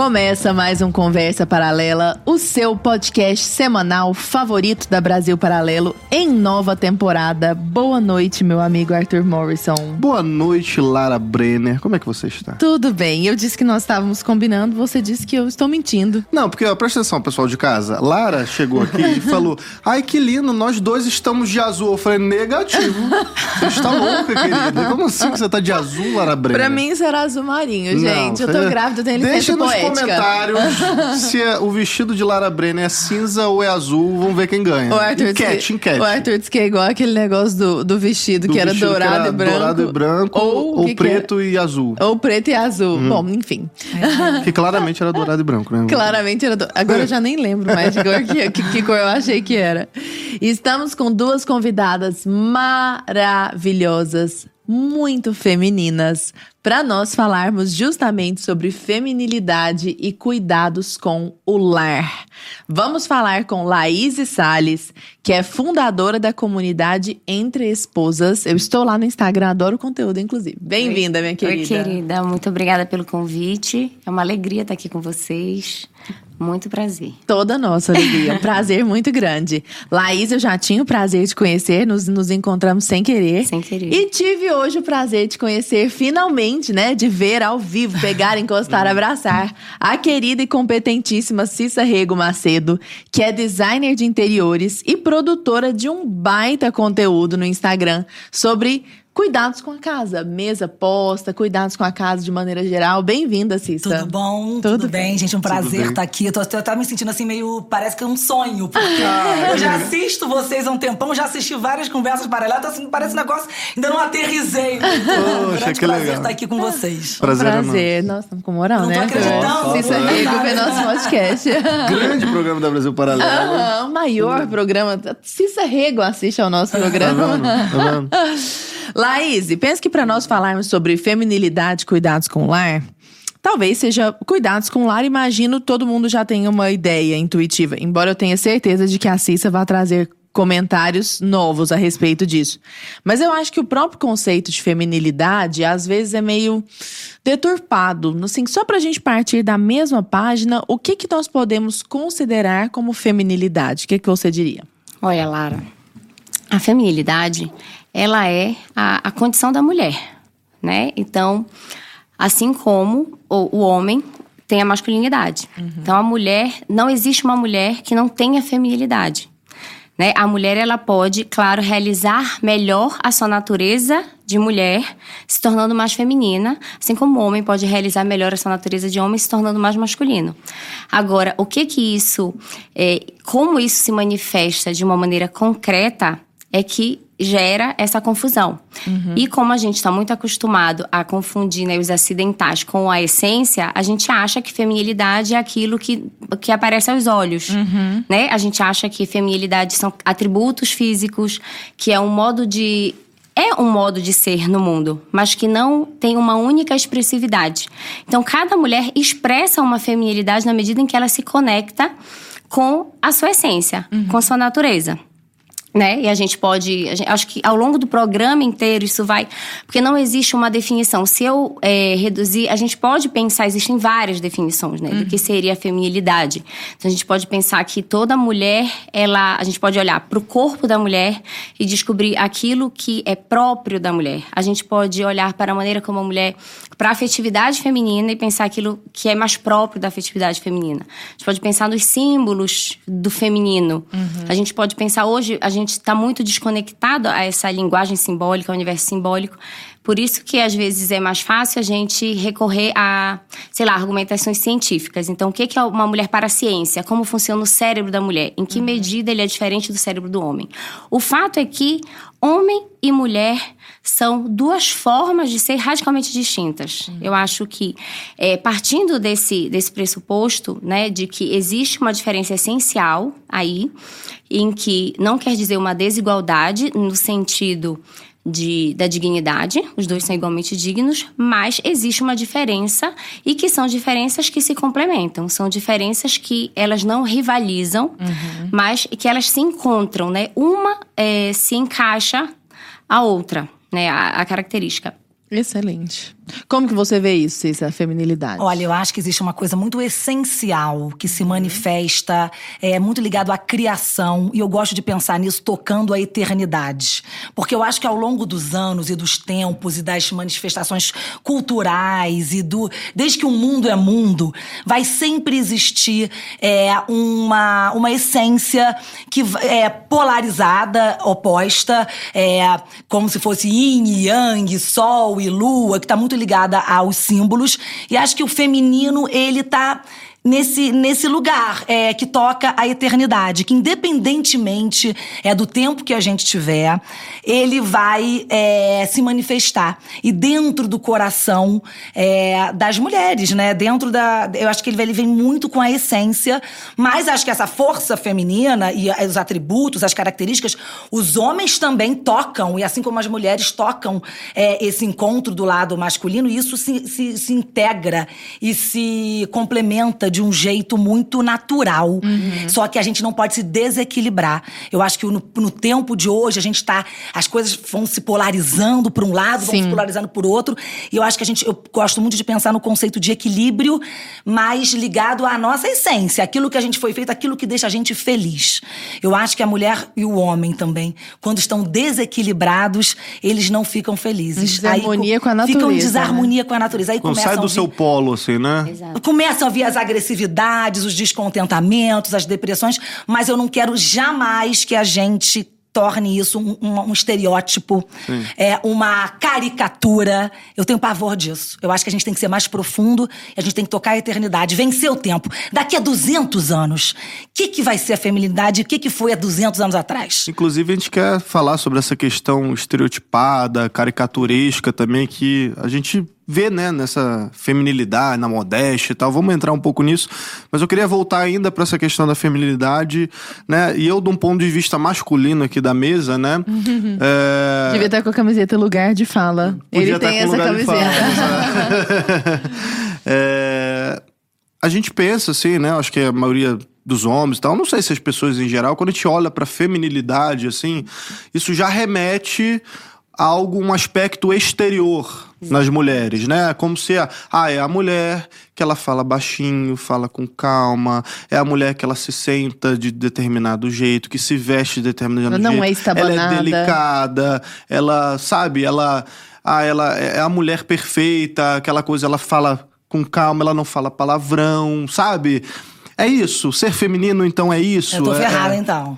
Começa mais um Conversa Paralela, o seu podcast semanal favorito da Brasil Paralelo em nova temporada. Boa noite, meu amigo Arthur Morrison. Boa noite, Lara Brenner. Como é que você está? Tudo bem. Eu disse que nós estávamos combinando, você disse que eu estou mentindo. Não, porque ó, presta atenção, pessoal de casa. Lara chegou aqui e falou: Ai, que lindo, nós dois estamos de azul. Eu falei: negativo. Você está louca, querida. Como assim que você está de azul, Lara Brenner? Pra mim será azul marinho, gente. eu tô grávida, eu tenho licença Deixa nos poética. comentários se é- o vestido de Lara Brenner é cinza ou é azul. Vamos ver quem ganha. O Arthur, enquete, disse, enquete. o Arthur disse que é igual aquele negócio do, do vestido, Do que era vestido dourado, era e branco, dourado e branco Ou, ou, que que preto e azul. Ou preto e azul. Bom, enfim. Que claramente era dourado e branco, né? Claramente era. Do... Agora eu já nem lembro mais de cor que, que, que cor eu achei que era. Estamos com duas convidadas maravilhosas, muito femininas, para nós falarmos justamente sobre feminilidade e cuidados com o lar. Vamos falar com Laís Salles, que é fundadora da comunidade Entre Esposas. Eu estou lá no Instagram, adoro o conteúdo, inclusive. Bem-vinda, minha querida. Oi, querida. Muito obrigada pelo convite. É uma alegria estar aqui com vocês. Muito prazer. Toda nossa alegria. Um prazer muito grande. Laís, eu já tinha o prazer de conhecer, nos, nos encontramos sem querer. Sem querer. E tive hoje o prazer de conhecer, finalmente, né? De ver ao vivo, pegar, encostar, abraçar a querida e competentíssima Cissa Rego Macedo, que é designer de interiores e produtora de um baita conteúdo no Instagram sobre. Cuidados com a casa, mesa posta, cuidados com a casa de maneira geral. Bem-vinda, Cissa. Tudo bom? Tudo Tudo, bem, gente? Um prazer estar aqui. Eu tô, eu tava me sentindo assim, meio. Parece que é um sonho. Porque Ah, eu já assisto vocês há um tempão, já assisti várias conversas paralelas. Então, assim, parece um negócio. Ainda não aterrisei. Um Poxa, grande que prazer legal. estar aqui com vocês. Prazer, nosso. Prazer. Nossa, estamos com moral, Não né? tô acreditando. Cissa é nosso podcast. Grande programa da Brasil Paralelo. Ah, o maior programa. Cissa Rego assiste ao nosso Tá programa. vendo? Tá vendo? Laís, pensa que para nós falarmos sobre feminilidade cuidados com o lar, talvez seja cuidados com o lar, imagino todo mundo já tenha uma ideia intuitiva, embora eu tenha certeza de que a Cissa vai trazer comentários novos a respeito disso. Mas eu acho que o próprio conceito de feminilidade às vezes é meio deturpado, assim, só pra gente partir da mesma página, o que que nós podemos considerar como feminilidade? O que que você diria? Olha, Lara, a feminilidade, ela é a, a condição da mulher, né? Então, assim como o, o homem tem a masculinidade. Então, a mulher, não existe uma mulher que não tenha feminilidade. Né? A mulher, ela pode, claro, realizar melhor a sua natureza de mulher, se tornando mais feminina, assim como o homem pode realizar melhor a sua natureza de homem, se tornando mais masculino. Agora, o que que isso, é, como isso se manifesta de uma maneira concreta, é que gera essa confusão. E como a gente está muito acostumado a confundir né, os acidentais com a essência, a gente acha que feminilidade é aquilo que, que aparece aos olhos. Né? A gente acha que feminilidade são atributos físicos, que é um modo de é um modo de ser no mundo, mas que não tem uma única expressividade. Então, cada mulher expressa uma feminilidade na medida em que ela se conecta com a sua essência, com a sua natureza. Né? E a gente pode. a gente- acho que ao longo do programa inteiro isso vai. Porque não existe uma definição. Se eu é, reduzir. A gente pode pensar, existem várias definições, né? Do que seria a feminilidade. Então a gente pode pensar que toda mulher, ela. A gente pode olhar para o corpo da mulher e descobrir aquilo que é próprio da mulher. A gente pode olhar para a maneira como a mulher. Para a afetividade feminina e pensar aquilo que é mais próprio da afetividade feminina. A gente pode pensar nos símbolos do feminino. A gente pode pensar hoje, a gente está muito desconectado a essa linguagem simbólica, ao universo simbólico. Por isso que às vezes é mais fácil a gente recorrer a, sei lá, argumentações científicas. Então, o que que é uma mulher para a ciência? Como funciona o cérebro da mulher? Em que medida ele é diferente do cérebro do homem? O fato é que homem e mulher são duas formas de ser radicalmente distintas. Eu acho que, é, partindo desse, desse pressuposto, né, de que existe uma diferença essencial aí, em que não quer dizer uma desigualdade no sentido de, da dignidade, os dois são igualmente dignos, mas existe uma diferença e que são diferenças que se complementam, são diferenças que elas não rivalizam, mas que elas se encontram, né? Uma eh, se encaixa a outra, né? A, a característica. Excelente. Como que você vê isso, Cícera, a feminilidade? Olha, eu acho que existe uma coisa muito essencial que se manifesta, é muito ligado à criação, e eu gosto de pensar nisso tocando a eternidade. Porque eu acho que ao longo dos anos e dos tempos e das manifestações culturais e do. Desde que o mundo é mundo, vai sempre existir é, uma, uma essência que é polarizada, oposta, é, como se fosse yin e yang, sol e lua, que está muito ligada aos símbolos. E acho que o feminino, ele tá nesse, nesse lugar é, que toca a eternidade, que independentemente é do tempo que a gente tiver, ele vai é, se manifestar. E dentro do coração é, das mulheres, né? Dentro da. Eu acho que ele, vem muito com a essência, mas acho que essa força feminina e os atributos, as características, os homens também tocam, e assim como as mulheres tocam é, esse encontro do lado masculino, isso se, se, se integra e se complementa de um jeito muito natural. Uhum. Só que a gente não pode se desequilibrar. Eu acho que no, no tempo de hoje a gente tá. As coisas vão se polarizando por um lado, vão Sim. se polarizando por outro. E eu acho que a gente. Eu gosto muito de pensar no conceito de equilíbrio, mais ligado à nossa essência, aquilo que a gente foi feito, aquilo que deixa a gente feliz. Eu acho que a mulher e o homem também, quando estão desequilibrados, eles não ficam felizes. Desarmonia Aí, com a Ficam em natureza, né? desarmonia com a natureza. Aí Não sai a do vir- seu polo, assim, né? Exato. Começam a vir as agressividades, os descontentamentos, as depressões, mas eu não quero jamais que a gente torne isso um, um- um estereótipo, é uma caricatura. Eu tenho pavor disso. Eu acho que a gente tem que ser mais profundo, a gente tem que tocar a eternidade, vencer o tempo. Daqui a 200 anos, o que, que vai ser a feminilidade o que, que foi há 200 anos atrás? Inclusive, a gente quer falar sobre essa questão estereotipada, caricaturesca também, que a gente vê, né, nessa feminilidade, na modéstia e tal. Vamos entrar um pouco nisso. Mas eu queria voltar ainda para essa questão da feminilidade, né? E eu, de um ponto de vista masculino aqui da mesa, né? é, Devia estar com a camiseta lugar de fala. Podia Ele tem essa camiseta. fala, É, a gente pensa assim, né? Acho que a maioria dos homens e tal, não sei se as pessoas em geral, quando a gente olha pra feminilidade, assim, isso já remete a algum aspecto exterior nas mulheres, né? Como se a, ah, é a mulher que ela fala baixinho, fala com calma, é a mulher que ela se senta de determinado jeito, que se veste de determinado Ela não jeito. é estabanada. Ela é delicada, ela, sabe, ela ah, ela é a mulher perfeita, aquela coisa, ela fala com calma, ela não fala palavrão, sabe? É isso. Ser feminino, então, é isso. Eu tô é, ferrada, é... então.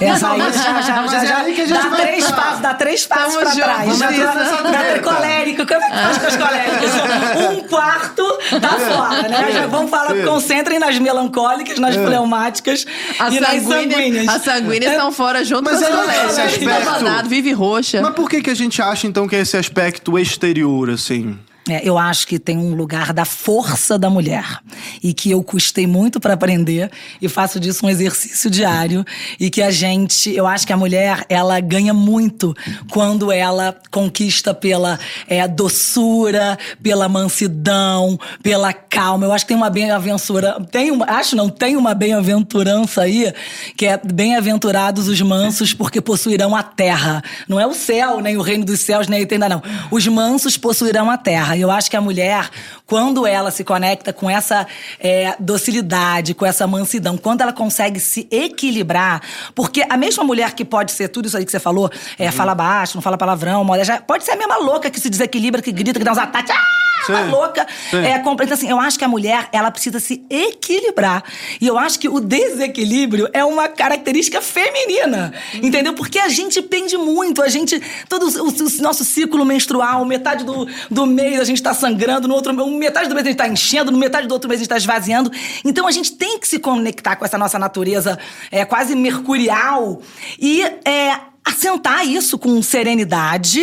Essa aí já, já, Mas já, é já aí que a gente dá vai três passos, dá três passos Tamo pra junto, trás. vamos Já treta. tô colérico. Como é que faz com as coléricas? Um quarto tá fora, né? Já vamos falar, É. concentrem nas melancólicas, nas fleumáticas As e nas sanguíneas, as sanguíneas estão fora junto Mas com as é coléricas. aspecto. Vive roxa. Mas por que, que a gente acha, então, que é esse aspecto exterior, assim? É, eu acho que tem um lugar da força da mulher e que eu custei muito para aprender e faço disso um exercício diário e que a gente, eu acho que a mulher ela ganha muito quando ela conquista pela é, doçura, pela mansidão, pela calma. Eu acho que tem uma bem-aventura, tem uma, acho não, tem uma bem-aventurança aí que é bem-aventurados os mansos porque possuirão a terra. Não é o céu, nem o reino dos céus, nem a eternidade, não. Os mansos possuirão a terra. Eu acho que a mulher, quando ela se conecta com essa é, docilidade, com essa mansidão, quando ela consegue se equilibrar, porque a mesma mulher que pode ser tudo isso aí que você falou, é, fala baixo, não fala palavrão, modéstia, pode ser a mesma louca que se desequilibra, que grita, que dá uns ataques. Ah! Sim. louca. Sim. É, compra- então, assim, eu acho que a mulher, ela precisa se equilibrar. E eu acho que o desequilíbrio é uma característica feminina. Entendeu? Porque a gente pende muito. A gente. Todo o, o nosso ciclo menstrual, metade do, do mês a gente tá sangrando, no outro metade do mês a gente tá enchendo, no metade do outro mês a gente tá esvaziando. Então a gente tem que se conectar com essa nossa natureza é, quase mercurial e é, assentar isso com serenidade.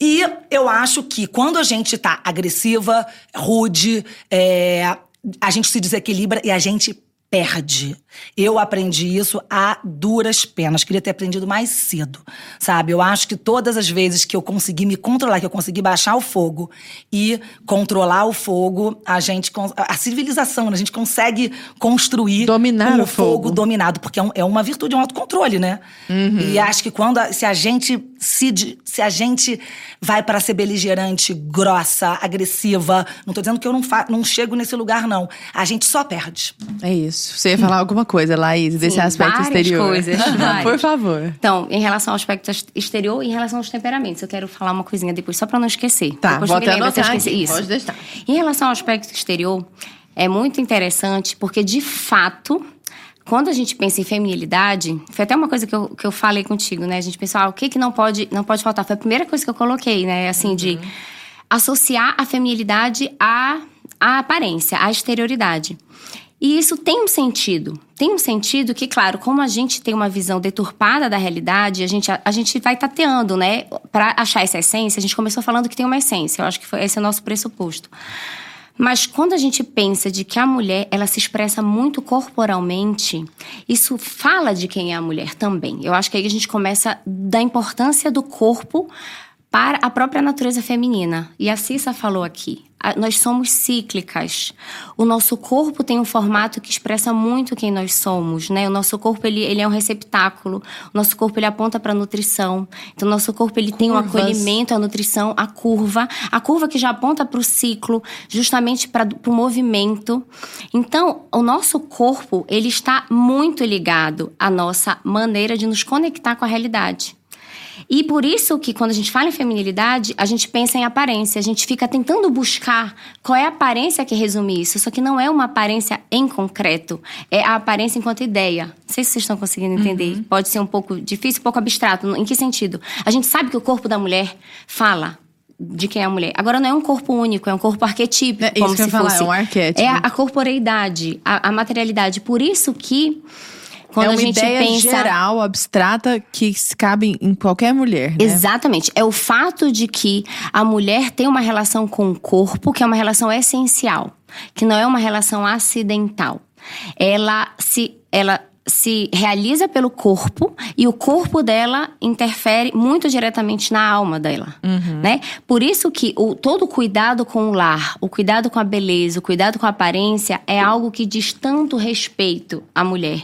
E eu acho que quando a gente tá agressiva, rude, é, a gente se desequilibra e a gente perde. Eu aprendi isso a duras penas. Queria ter aprendido mais cedo, sabe? Eu acho que todas as vezes que eu consegui me controlar, que eu consegui baixar o fogo e controlar o fogo, a gente a civilização, né? a gente consegue construir dominar um o fogo. fogo dominado, porque é, um, é uma virtude, é um autocontrole, né? Uhum. E acho que quando a, se a gente se, se a gente vai para ser beligerante, grossa, agressiva, não tô dizendo que eu não, fa, não chego nesse lugar não. A gente só perde. É isso. Você ia falar alguma coisa, Laís, desse Sim, aspecto exterior. coisas. Por favor. Então, em relação ao aspecto exterior e em relação aos temperamentos, eu quero falar uma coisinha depois, só para não esquecer. Tá, depois vou até anotar aqui, Isso. pode deixar. Em relação ao aspecto exterior, é muito interessante porque, de fato, quando a gente pensa em feminilidade, foi até uma coisa que eu, que eu falei contigo, né? A gente pensou, ah, o que, que não pode, não pode faltar? Foi a primeira coisa que eu coloquei, né? Assim, de associar a feminilidade à, à aparência, à exterioridade. E isso tem um sentido. Tem um sentido que, claro, como a gente tem uma visão deturpada da realidade, a gente, a, a gente vai tateando, né? Para achar essa essência, a gente começou falando que tem uma essência. Eu acho que foi, esse é o nosso pressuposto. Mas quando a gente pensa de que a mulher ela se expressa muito corporalmente, isso fala de quem é a mulher também. Eu acho que aí a gente começa da importância do corpo para a própria natureza feminina. E a Cissa falou aqui, nós somos cíclicas. O nosso corpo tem um formato que expressa muito quem nós somos, né? O nosso corpo ele, ele é um receptáculo. O nosso corpo ele aponta para a nutrição. Então o nosso corpo ele tem um Curvas. acolhimento, a nutrição, a curva, a curva que já aponta para o ciclo, justamente para o movimento. Então, o nosso corpo ele está muito ligado à nossa maneira de nos conectar com a realidade. E por isso que quando a gente fala em feminilidade, a gente pensa em aparência, a gente fica tentando buscar qual é a aparência que resume isso, só que não é uma aparência em concreto, é a aparência enquanto ideia. Não sei se vocês estão conseguindo entender. Pode ser um pouco difícil, um pouco abstrato. Em que sentido? A gente sabe que o corpo da mulher fala de quem é a mulher. Agora não é um corpo único, é um corpo arquetípico, É isso como se ia falar, fosse. é um arquétipo. É a, a corporeidade, a, a materialidade. Por isso que quando é uma ideia pensa geral, abstrata, que se cabe em qualquer mulher, né? Exatamente. É o fato de que a mulher tem uma relação com o corpo que é uma relação essencial, que não é uma relação acidental. Ela se, ela se realiza pelo corpo e o corpo dela interfere muito diretamente na alma dela, né? Por isso que o, todo o cuidado com o lar, o cuidado com a beleza, o cuidado com a aparência é algo que diz tanto respeito à mulher.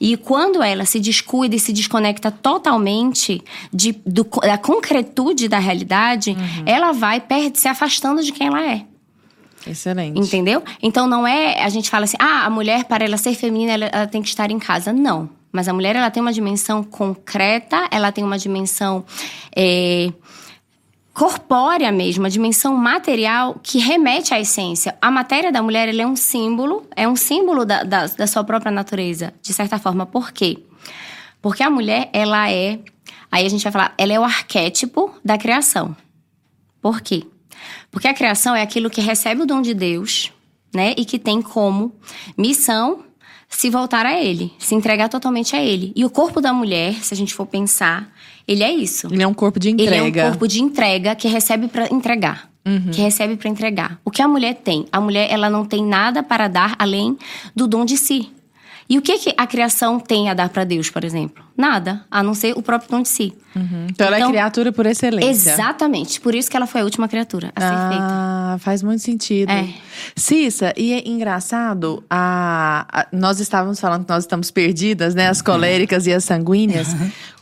E quando ela se descuida e se desconecta totalmente de, do, da concretude da realidade, ela vai perde, se afastando de quem ela é. Excelente. Entendeu? Então não é. A gente fala assim, ah, a mulher, para ela ser feminina, ela, ela tem que estar em casa. Não. Mas a mulher, ela tem uma dimensão concreta, ela tem uma dimensão. é, corpórea mesmo, uma dimensão material que remete à essência. A matéria da mulher ela é um símbolo, é um símbolo da, da, da sua própria natureza, de certa forma. Por quê? Porque a mulher, ela é. Aí a gente vai falar, ela é o arquétipo da criação. Por quê? Porque a criação é aquilo que recebe o dom de Deus, né? E que tem como missão se voltar a Ele, se entregar totalmente a Ele. E o corpo da mulher, se a gente for pensar, ele é isso. Ele é um corpo de entrega. Ele é um corpo de entrega que recebe para entregar. Que recebe para entregar. O que a mulher tem? A mulher ela não tem nada para dar além do dom de si. E o que, que a criação tem a dar para Deus, por exemplo? Nada, a não ser o próprio dom de si. Então, ela é Então, criatura por excelência. Exatamente. Por isso que ela foi a última criatura a ser feita. Ah, faz muito sentido. É. Cissa, e é engraçado, a, a- nós estávamos falando que nós estamos perdidas, né? As coléricas e as sanguíneas.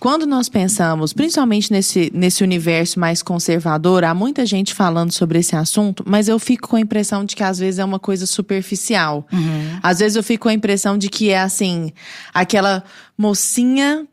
Quando nós pensamos, principalmente nesse, nesse universo mais conservador, há muita gente falando sobre esse assunto, mas eu fico com a impressão de que às vezes é uma coisa superficial. Às vezes eu fico com a impressão de que é assim, aquela mocinha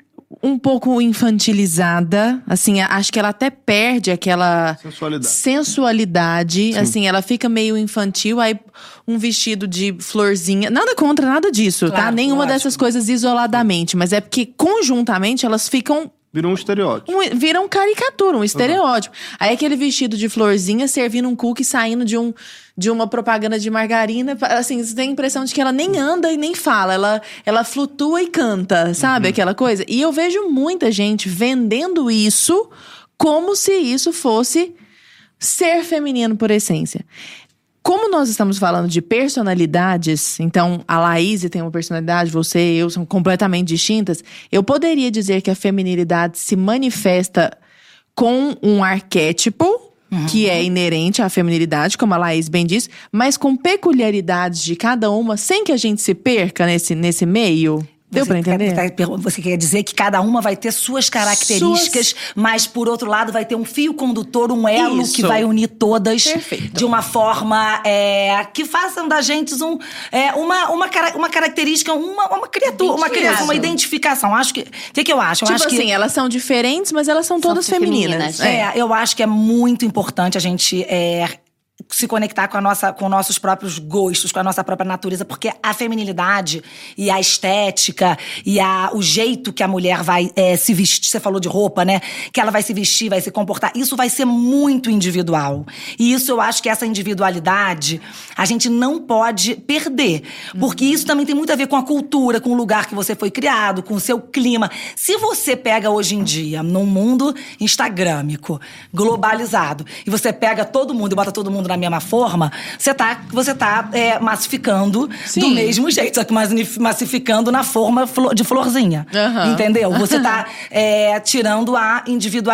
um pouco infantilizada, assim, acho que ela até perde aquela Sensualidade. sensualidade, assim, ela fica meio infantil, aí um vestido de florzinha, nada contra nada disso, tá? Claro, Nenhuma lógico. dessas coisas isoladamente, mas é porque conjuntamente elas ficam Virou um estereótipo. um, viram caricatura, um estereótipo. Aí aquele vestido de florzinha servindo um cookie saindo de, um, de uma propaganda de margarina. Assim, você tem a impressão de que ela nem anda e nem fala. Ela, ela flutua e canta, sabe? Aquela coisa. E eu vejo muita gente vendendo isso como se isso fosse ser feminino por essência. Como nós estamos falando de personalidades, então a Laís tem uma personalidade, você e eu são completamente distintas, eu poderia dizer que a feminilidade se manifesta com um arquétipo que é inerente à feminilidade, como a Laís bem disse, mas com peculiaridades de cada uma, sem que a gente se perca nesse, nesse meio. Deu Você pra entender? quer- Você quer dizer que cada uma vai ter suas características, mas por outro lado vai ter um fio condutor, um elo Isso. que vai unir todas Perfeito. de uma forma é, que façam da gente um, é, uma, uma, uma característica, uma, uma criatura, uma criança, uma identificação. Acho que. O que, que eu acho? Eu tipo acho assim, que, elas são diferentes, mas elas são todas femininas. femininas. É. É, eu acho que é muito importante a gente é, se conectar com, a nossa, com nossos próprios gostos, com a nossa própria natureza, porque a feminilidade e a estética e a, o jeito que a mulher vai é, se vestir, você falou de roupa, né? Que ela vai se vestir, vai se comportar, isso vai ser muito individual. E isso eu acho que essa individualidade a gente não pode perder, porque isso também tem muito a ver com a cultura, com o lugar que você foi criado, com o seu clima. Se você pega hoje em dia, num mundo instagrâmico, globalizado, e você pega todo mundo e bota todo mundo na mesma forma, você tá, você tá é, massificando Sim. do mesmo jeito, só que massi- massificando na forma de florzinha. Aham. Entendeu? Você tá é, tirando a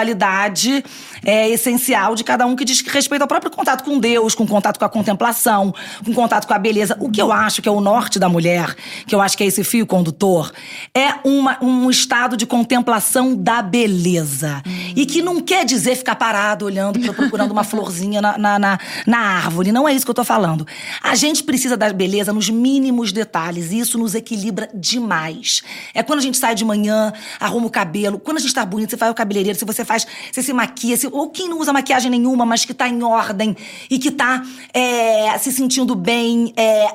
individualidade é, essencial de cada um que diz respeito ao próprio contato com Deus, com contato com a contemplação, com contato com a beleza. O que eu acho que é o norte da mulher, que eu acho que é esse fio condutor, é uma- um estado de contemplação da beleza. E que não quer dizer ficar parado olhando, pro- procurando uma florzinha na, na, na- na árvore. Não é isso que eu tô falando. A gente precisa da beleza nos mínimos detalhes. E isso nos equilibra demais. É quando a gente sai de manhã, arruma o cabelo. Quando a gente tá bonito, você vai ao cabeleireiro, se você faz, você se maquia, se- ou quem não usa maquiagem nenhuma, mas que tá em ordem e que tá é, se sentindo bem, é,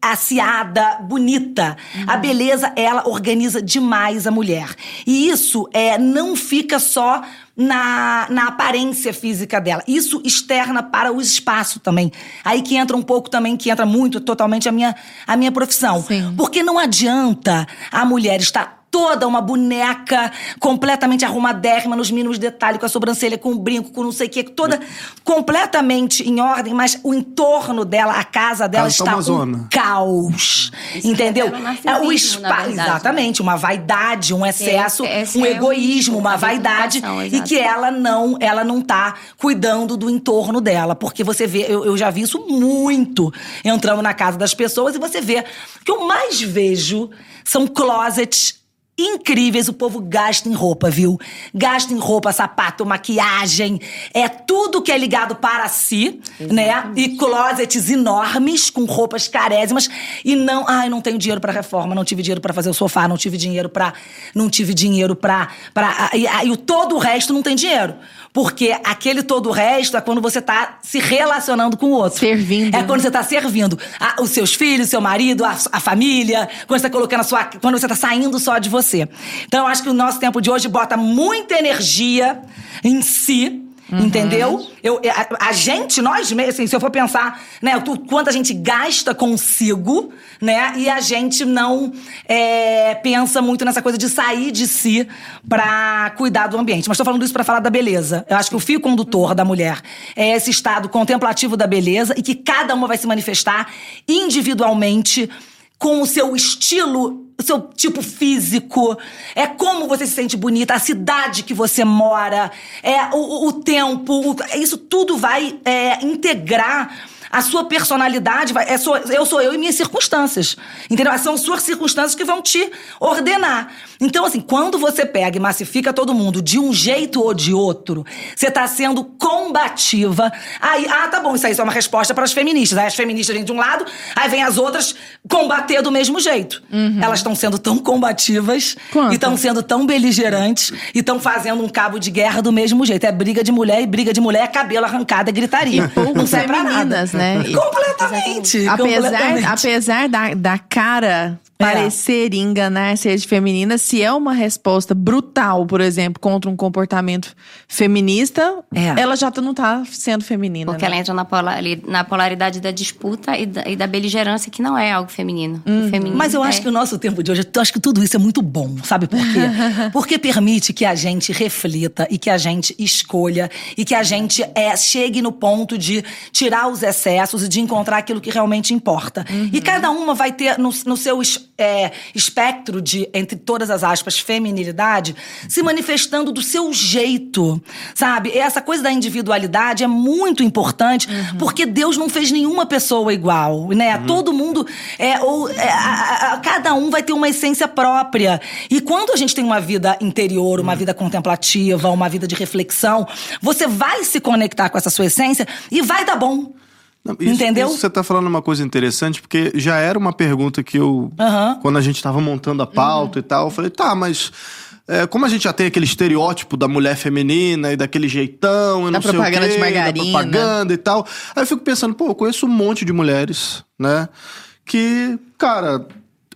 aciada, bonita. A beleza, ela organiza demais a mulher. E isso é, não fica só na, na aparência física dela. Isso externa para o espaço também. Aí que entra um pouco também, que entra muito, totalmente a minha, a minha profissão. Sim. Porque não adianta a mulher estar toda uma boneca completamente arrumadérrima nos mínimos detalhes, com a sobrancelha, com o brinco, com não sei o quê, toda completamente em ordem, mas o entorno dela, a casa dela Casa tá está uma um zona. caos. Isso entendeu? revela um É o espaço, né? exatamente, uma vaidade, um excesso, essa um é egoísmo, o- uma vaidade e que ela não, ela não tá cuidando do entorno dela, porque você vê, eu, eu já vi isso muito entrando na casa das pessoas e você vê o que eu mais vejo são closets incríveis, o povo gasta em roupa, viu? Gasta em roupa, sapato, maquiagem, é tudo que é ligado para si, né? E closets enormes com roupas carésimas e não, ai, não tenho dinheiro para reforma, não tive dinheiro para fazer o sofá, não tive dinheiro para, não tive dinheiro para para e, e o todo o resto não tem dinheiro. Porque aquele todo o resto é quando você tá se relacionando com o outro. Servindo. É quando você tá servindo a- os seus filhos, seu marido, a, a família, quando você tá colocando a sua. Quando você tá saindo só de você. Então, eu acho que o nosso tempo de hoje bota muita energia em si. Entendeu? Eu, a, a gente, nós mesmos, assim, se eu for pensar, né, o quanto a gente gasta consigo, né, e a gente não é, pensa muito nessa coisa de sair de si pra cuidar do ambiente. Mas tô falando isso pra falar da beleza. Eu acho que o fio condutor da mulher é esse estado contemplativo da beleza e que cada uma vai se manifestar individualmente com o seu estilo, o seu tipo físico, é como você se sente bonita, a cidade que você mora, é o, o- tempo, o- isso tudo vai é, integrar a sua personalidade, vai, é eu sou eu e minhas circunstâncias. Entendeu? São suas circunstâncias que vão te ordenar. Então, assim, quando você pega e massifica todo mundo de um jeito ou de outro, você tá sendo combativa. Aí, ah, tá bom, isso aí só é uma resposta para as feministas. Aí as feministas vêm de um lado, aí vem as outras combater do mesmo jeito. Elas estão sendo tão combativas Quanto? e estão sendo tão beligerantes e estão fazendo um cabo de guerra do mesmo jeito. É briga de mulher e briga de mulher é cabelo arrancado, é gritaria. pouco Não serve pra nada. né? E- Completamente. Apesar, completamente. apesar da, da cara parecer enganar ser feminina se é uma resposta brutal, por exemplo, contra um comportamento feminista, É. ela já tá- não tá sendo feminina. Porque né? ela entra na, pola- ali- na polaridade da disputa e da, e da beligerância, que não é algo feminino. O feminino Mas eu acho é- que o nosso tempo de hoje, eu acho que tudo isso é muito bom, sabe por quê? Porque permite que a gente reflita e que a gente escolha e que a gente é, chegue no ponto de tirar os excessos e de encontrar aquilo que realmente importa. E cada uma vai ter no, no seu é, espectro de, entre todas as aspas, feminilidade, se manifestando do seu jeito, sabe? Essa coisa da individualidade é muito importante porque Deus não fez nenhuma pessoa igual, né? Todo mundo é, ou, é, a- a- cada um vai ter uma essência própria. E quando a gente tem uma vida interior, uma vida contemplativa, uma vida de reflexão, você vai se conectar com essa sua essência e vai dar bom. Não, isso- Entendeu? Isso você tá falando uma coisa interessante, porque já era uma pergunta que eu. Aham. Quando a gente tava montando a pauta e tal, eu falei, tá, mas. é, como a gente já tem aquele estereótipo da mulher feminina e daquele jeitão e Da não sei o propaganda quê, de da margarina. propaganda e tal. Aí eu fico pensando, pô, eu conheço um monte de mulheres, né? Que, cara,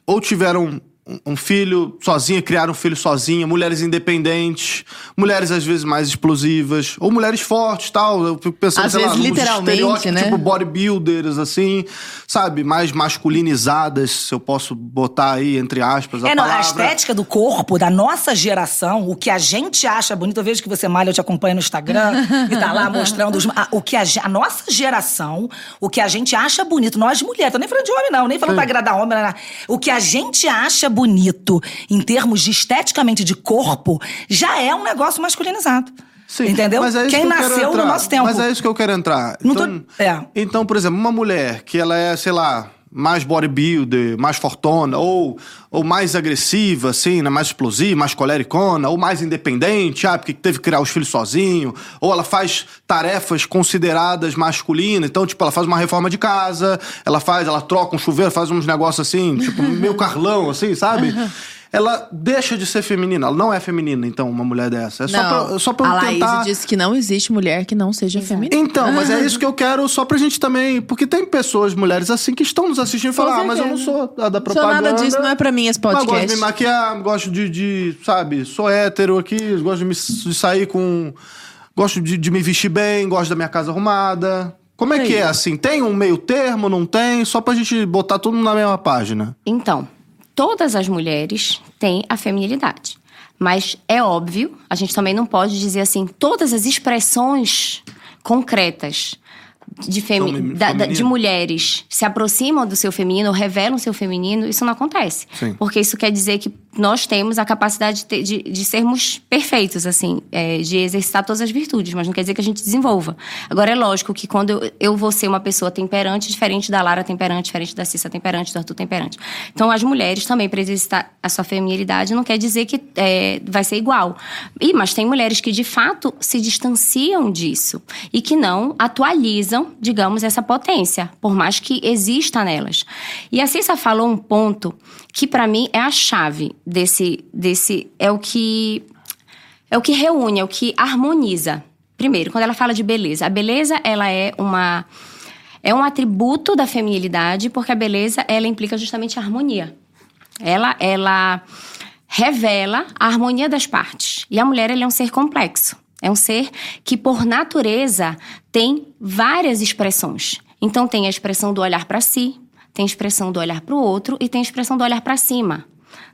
ou tiveram um- filho sozinha, criaram um filho sozinha, mulheres independentes, mulheres às vezes mais explosivas, ou mulheres fortes tal. Eu fico pensando, Às sei lá, vezes, nos literalmente, estereótipos, né? Tipo bodybuilders, assim, sabe? Mais masculinizadas, se eu posso botar aí, entre aspas, a É, não, a palavra. estética do corpo da nossa geração, o que a gente acha bonito, eu vejo que você malha, eu te acompanho no Instagram e tá lá mostrando os- a, o que a, a nossa geração, o que a gente acha bonito, nós mulheres, tô nem falando de homem não, nem falando pra agradar homem, não, não. o que a gente acha bonito em termos de esteticamente de corpo, já é um negócio masculinizado. Sim, Entendeu? é Quem que nasceu no nosso tempo. Mas é isso que eu quero entrar. Não tô- então, é. então, por exemplo, uma mulher que ela é, sei lá, mais bodybuilder, mais fortona, ou, ou mais agressiva, assim, né? mais explosiva, mais colericona, ou mais independente, ah, porque teve que criar os filhos sozinho, ou ela faz tarefas consideradas masculinas, então, tipo, ela faz uma reforma de casa, ela faz, ela troca um chuveiro, faz uns negócios assim, tipo, meio carlão, assim, sabe? Ela deixa de ser feminina, ela não é feminina, então, uma mulher dessa. É só não, pra, só pra eu a Laís tentar... disse que não existe mulher que não seja feminina. Então, mas é isso que eu quero só pra gente também. Porque tem pessoas, mulheres assim, que estão nos assistindo e falam: ah, mas eu não sou a da Sou propaganda. nada disso, não é pra mim esse Mas gosto de podcast. me maquiar, gosto de, de, sabe, sou hétero aqui, gosto de, me, de sair com. Gosto de, de me vestir bem, gosto da minha casa arrumada. Como é Aí. que é assim? Tem um meio termo, não tem? Só pra gente botar tudo na mesma página. Então, todas as mulheres têm a feminilidade. Mas é óbvio, a gente também não pode dizer assim, todas as expressões concretas de, femi da- da- de mulheres se aproximam do seu feminino, revelam seu feminino, isso não acontece. Sim. Porque isso quer dizer que nós temos a capacidade de, de, de sermos perfeitos, assim, é, de exercitar todas as virtudes, mas não quer dizer que a gente desenvolva. Agora, é lógico que quando eu, eu vou ser uma pessoa temperante, diferente da Lara temperante, diferente da Cissa temperante, do Arthur temperante. Então, as mulheres também, para exercitar a sua feminilidade, não quer dizer que é, vai ser igual. E, mas tem mulheres que, de fato, se distanciam disso e que não atualizam, digamos, essa potência, por mais que exista nelas. E a Cissa falou um ponto que, para mim, é a chave desse, desse. É o que. É o que reúne, é o que harmoniza. Primeiro, quando ela fala de beleza. A beleza, ela é uma. É um atributo da feminilidade, porque a beleza, ela implica justamente a harmonia. Ela, ela revela a harmonia das partes. E a mulher, ela é um ser complexo. É um ser que, por natureza, tem várias expressões. Então, tem a expressão do olhar para si, tem a expressão do olhar para o outro e tem a expressão do olhar para cima.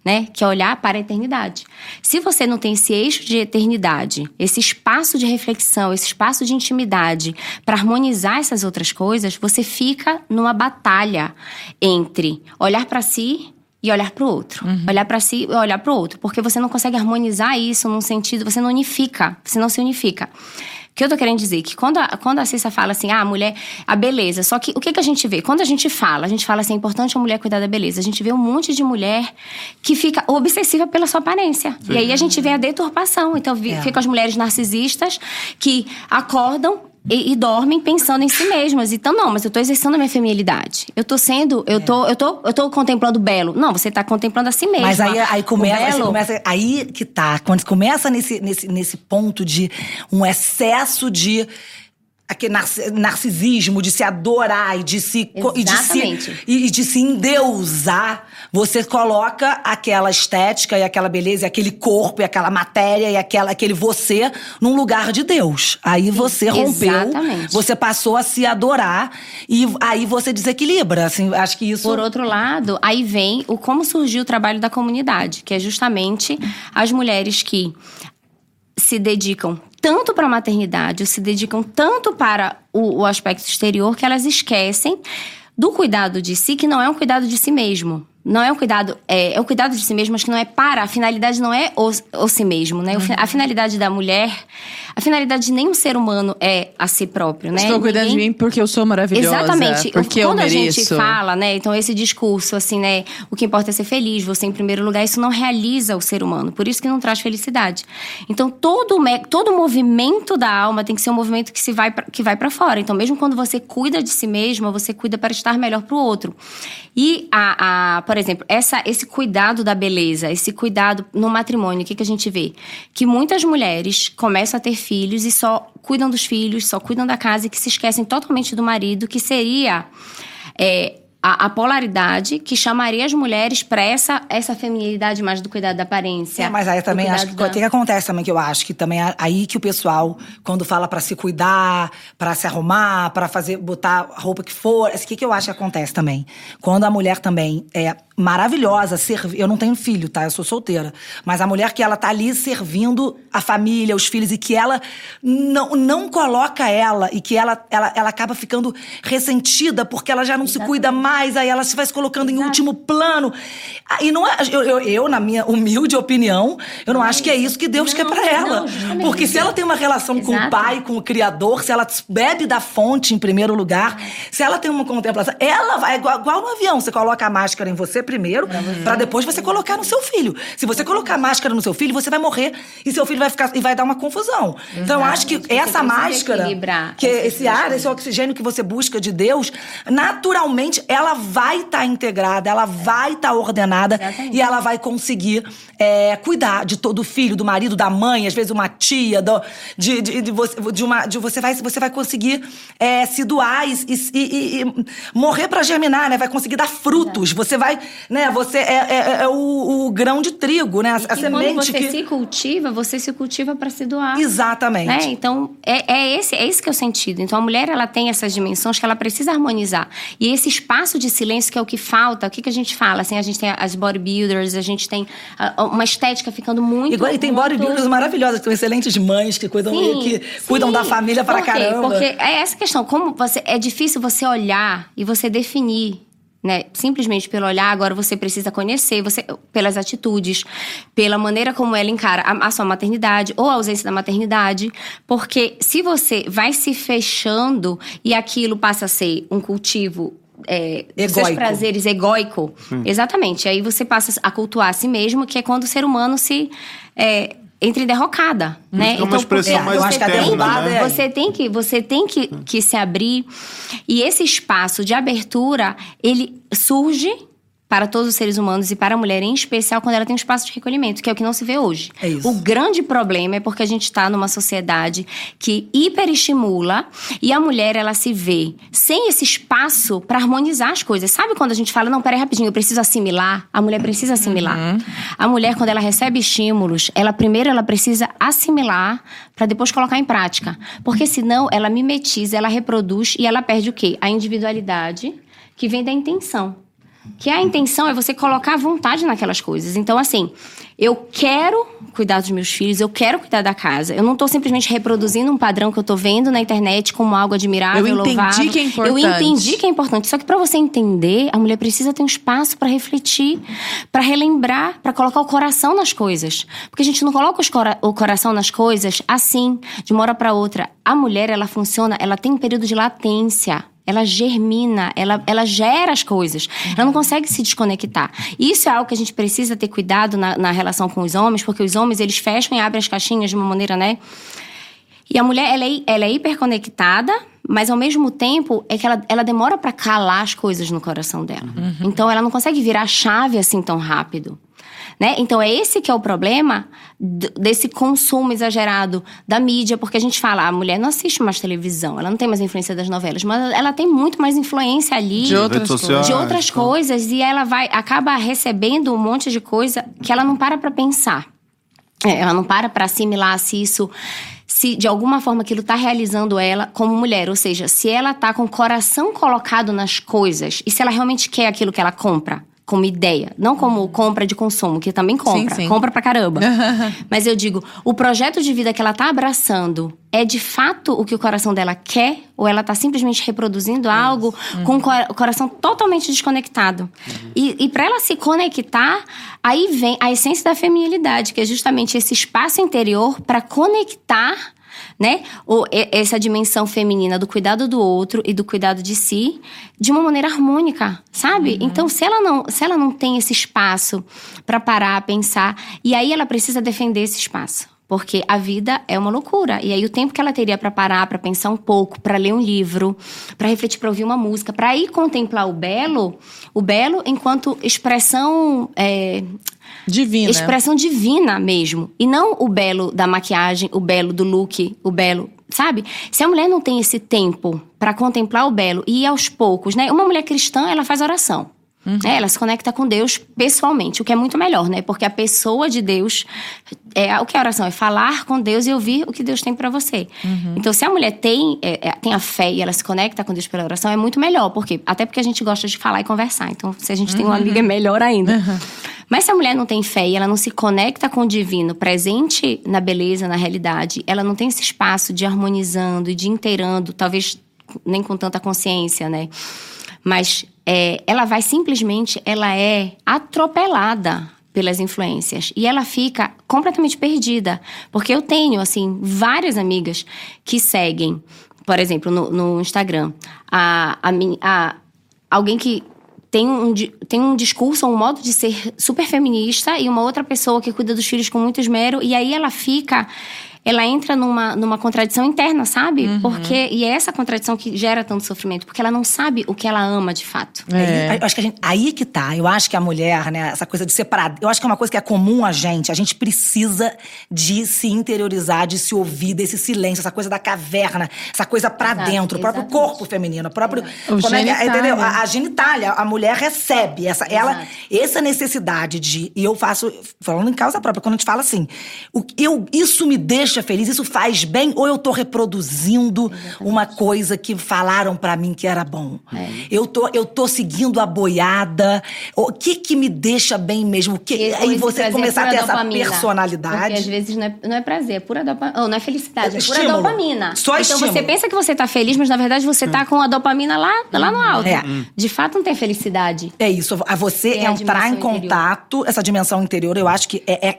Né? Que é olhar para a eternidade. Se você não tem esse eixo de eternidade, esse espaço de reflexão, esse espaço de intimidade para harmonizar essas outras coisas, você fica numa batalha entre olhar para si e olhar para o outro. Olhar para si e olhar para o outro. Porque você não consegue harmonizar isso num sentido, você não unifica, você não se unifica. O que eu tô querendo dizer? Que quando a, quando a Cissa fala assim, ah, a mulher, a beleza. Só que o que, que a gente vê? Quando a gente fala, a gente fala assim, é importante a mulher cuidar da beleza. A gente vê um monte de mulher que fica obsessiva pela sua aparência. E aí a gente vê a deturpação. Então vi- É. ficam as mulheres narcisistas que acordam e, e dormem pensando em si mesmas. Então, não, mas eu tô exercendo a minha feminilidade. Eu tô sendo, eu, tô, eu, tô, eu tô contemplando o belo. Não, você tá contemplando a si mesma. Mas aí, aí começa, começa. Aí que tá. Quando começa nesse, nesse, nesse ponto de um excesso de aquele narci- narcisismo de se adorar e de se e de se, e e de se endeusar, você coloca aquela estética e aquela beleza, e aquele corpo e aquela matéria e aquela, aquele você num lugar de Deus. Aí você rompeu, exatamente. você passou a se adorar e aí você desequilibra. Assim, acho que isso. Por outro lado, aí vem o como surgiu o trabalho da comunidade, que é justamente as mulheres que se dedicam tanto para a maternidade, se dedicam tanto para o, o aspecto exterior, que elas esquecem do cuidado de si, que não é um cuidado de si mesmo. Não é um cuidado, é, é um cuidado de si mesmo, mas que não é para. A finalidade não é o, o si mesmo, né? Fi- A finalidade da mulher, a finalidade de nenhum ser humano é a si próprio, né? Estou cuidando Ninguém- de mim porque eu sou maravilhosa. Exatamente. Porque Quando eu a mereço. gente fala, né? Então, esse discurso, assim, né? O que importa é ser feliz, você em primeiro lugar, isso não realiza o ser humano. Por isso que não traz felicidade. Então, todo, todo movimento da alma tem que ser um movimento que, se vai pra, que vai para fora. Então, mesmo quando você cuida de si mesma, você cuida para estar melhor para o outro. E, a, a, por exemplo, essa, esse cuidado da beleza, esse cuidado no matrimônio, o que, que a gente vê? Que muitas mulheres começam a ter filhos e só cuidam dos filhos, só cuidam da casa e que se esquecem totalmente do marido, que seria é, a, a polaridade que chamaria as mulheres para essa, essa feminilidade mais do cuidado da aparência. É, mas aí também acho que cuidado o que, acontece também que eu acho que também é aí que o pessoal quando fala pra se cuidar, pra se arrumar, pra fazer botar a roupa que for, o que que eu acho que acontece também? Quando a mulher também é maravilhosa, serve, eu não tenho filho, tá? Eu sou solteira, mas a mulher que ela tá ali servindo a família, os filhos e que ela não, não coloca ela e que ela, ela, ela acaba ficando ressentida porque ela já não se cuida mais, aí ela se vai se colocando em último plano. Ah, E não é, eu, eu, eu, na minha humilde opinião, eu não acho que é isso que Deus Não, quer pra ela. não, Porque se ela tem uma relação com o Exato. pai, com o criador, se ela bebe da fonte em primeiro lugar, se ela tem uma contemplação, ela vai igual, igual no avião, você coloca a máscara em você primeiro, pra depois você colocar no seu filho. Se você colocar a máscara no seu filho, você vai morrer e seu filho vai ficar e vai dar uma confusão. Então eu acho que Você essa máscara, que esse ar, esse oxigênio que você busca de Deus, naturalmente ela vai estar integrada, ela vai estar ordenada Exatamente. e ela vai conseguir é, cuidar de todo o filho, do marido, da mãe, às vezes uma tia, do- de, de, de você, de uma, de você vai, você vai conseguir é, se doar e, e- e- e morrer para germinar, né? Vai conseguir dar frutos. Você vai, né? Você é, é- é o, o grão de trigo, né? A, a quando semente você que se cultiva, você se cultiva para se doar. exatamente. Né? Então, é, é, esse, é esse que é o sentido. Então, a mulher, ela tem essas dimensões que ela precisa harmonizar. E esse espaço de silêncio que é o que falta, o que, que a gente fala? Assim, a gente tem as bodybuilders, a gente tem ah, uma estética ficando muito... Igual, e tem muito... bodybuilders maravilhosas, que são excelentes mães, que cuidam, Sim, que sim. cuidam da família quê? caramba. Porque é essa questão, como você é difícil você olhar e você definir, né? Simplesmente pelo olhar, agora você precisa conhecer, você pelas atitudes, pela maneira como ela encara a, a sua maternidade ou a ausência da maternidade, porque se você vai se fechando e aquilo passa a ser um cultivo é, seus prazeres egóico, exatamente. Aí você passa a cultuar a si mesmo, que é quando o ser humano se é, entra em derrocada, né? é uma expressão por- mais você externa, tem né? Você tem que, você tem que, que se abrir. E esse espaço de abertura, ele surge para todos os seres humanos e para a mulher em especial quando ela tem um espaço de recolhimento, que é o que não se vê hoje. É isso. O grande problema é porque a gente está numa sociedade que hiperestimula e a mulher ela se vê sem esse espaço para harmonizar as coisas. Sabe quando a gente fala, não, peraí rapidinho, eu preciso assimilar? A mulher precisa assimilar. A mulher quando ela recebe estímulos, ela primeiro ela precisa assimilar para depois colocar em prática. Porque senão ela mimetiza, ela reproduz e ela perde o quê? A individualidade que vem da intenção. Que a intenção é você colocar vontade naquelas coisas. Então, assim, eu quero cuidar dos meus filhos, eu quero cuidar da casa. Eu não tô simplesmente reproduzindo um padrão que eu tô vendo na internet como algo admirável, Eu entendi louvável. que é Eu importante. entendi que é importante. Só que para você entender, a mulher precisa ter um espaço para refletir, para relembrar, para colocar o coração nas coisas. Porque a gente não coloca cora- o coração nas coisas assim, de uma hora para outra. A mulher, ela funciona, ela tem um período de latência. Ela germina, ela, ela gera as coisas. Ela não consegue se desconectar. Isso é algo que a gente precisa ter cuidado na, na relação com os homens, porque os homens, eles fecham e abrem as caixinhas de uma maneira, né? E a mulher, ela é, ela é hiperconectada, mas ao mesmo tempo é que ela, ela demora pra calar as coisas no coração dela. Então ela não consegue virar a chave assim tão rápido. né? Então é esse que é o problema desse consumo exagerado da mídia, porque a gente fala, a mulher não assiste mais televisão, ela não tem mais influência das novelas, mas ela tem muito mais influência ali De outras sociais. de outras então. coisas e ela vai acaba recebendo um monte de coisa que ela não para pra pensar. É, ela não para pra assimilar se isso se de alguma forma aquilo tá realizando ela como mulher, ou seja, se ela tá com o coração colocado nas coisas e se ela realmente quer aquilo que ela compra como ideia, não como compra de consumo, que também compra, sim. compra pra caramba. Mas eu digo, o projeto de vida que ela tá abraçando é de fato o que o coração dela quer ou ela tá simplesmente reproduzindo algo com o cor- o coração totalmente desconectado? E, e para ela se conectar, aí vem a essência da feminilidade, que é justamente esse espaço interior para conectar né? O, e- essa dimensão feminina do cuidado do outro e do cuidado de si de uma maneira harmônica, sabe? Então, se ela não, se ela não tem esse espaço para parar, pensar, e aí ela precisa defender esse espaço. Porque a vida é uma loucura. E aí o tempo que ela teria para parar, para pensar um pouco, para ler um livro, para refletir, para ouvir uma música, para ir contemplar o belo, o belo enquanto expressão é, Divina. expressão divina mesmo. E não o belo da maquiagem, o belo do look, o belo. Sabe? Se a mulher não tem esse tempo pra contemplar o belo e ir aos poucos, né? Uma mulher cristã, ela faz oração. Né? Ela se conecta com Deus pessoalmente, o que é muito melhor, né? Porque a pessoa de Deus. É, o que é oração? É falar com Deus e ouvir o que Deus tem pra você. Então, se a mulher tem, é, é, tem a fé e ela se conecta com Deus pela oração, é muito melhor. Por quê? Até porque a gente gosta de falar e conversar. Então, se a gente tem uma amiga, é melhor ainda. Mas se a mulher não tem fé e ela não se conecta com o divino, presente na beleza, na realidade, ela não tem esse espaço de harmonizando e de inteirando, talvez nem com tanta consciência, né? Mas é, ela vai simplesmente, ela é atropelada pelas influências e ela fica completamente perdida, porque eu tenho assim várias amigas que seguem, por exemplo, no, no Instagram, a, a, a alguém que tem um, tem um discurso, um modo de ser super feminista e uma outra pessoa que cuida dos filhos com muito esmero, e aí ela fica. Ela entra numa, numa contradição interna, sabe? Porque. E é essa contradição que gera tanto sofrimento, porque ela não sabe o que ela ama de fato. É. Aí, eu acho que a gente, aí que tá. Eu acho que a mulher, né, essa coisa de separar. Eu acho que é uma coisa que é comum a gente. A gente precisa de se interiorizar, de se ouvir desse silêncio, essa coisa da caverna, essa coisa pra Exato, dentro, o próprio exatamente. corpo feminino, o próprio. O como é que- genitália. entendeu? A, a genitália, a mulher recebe essa, ela, essa necessidade de. E eu faço, falando em causa própria, quando a gente fala assim, o, eu, isso me deixa feliz, isso faz bem, ou eu tô reproduzindo uma coisa que falaram pra mim que era bom. É. Eu, tô, eu tô seguindo a boiada. O que que me deixa bem mesmo? O que, E- aí você prazer começar a pura ter essa dopamina. personalidade. Porque às vezes não é, não é prazer, é pura dopamina. não é felicidade, é pura Estímulo. dopamina. Só então estímulo. você pensa que você tá feliz, mas na verdade você tá com a dopamina lá, lá no alto. É. De fato não tem felicidade. É isso, a você É a entrar em dimensão interior. contato, essa dimensão interior, eu acho que é, é,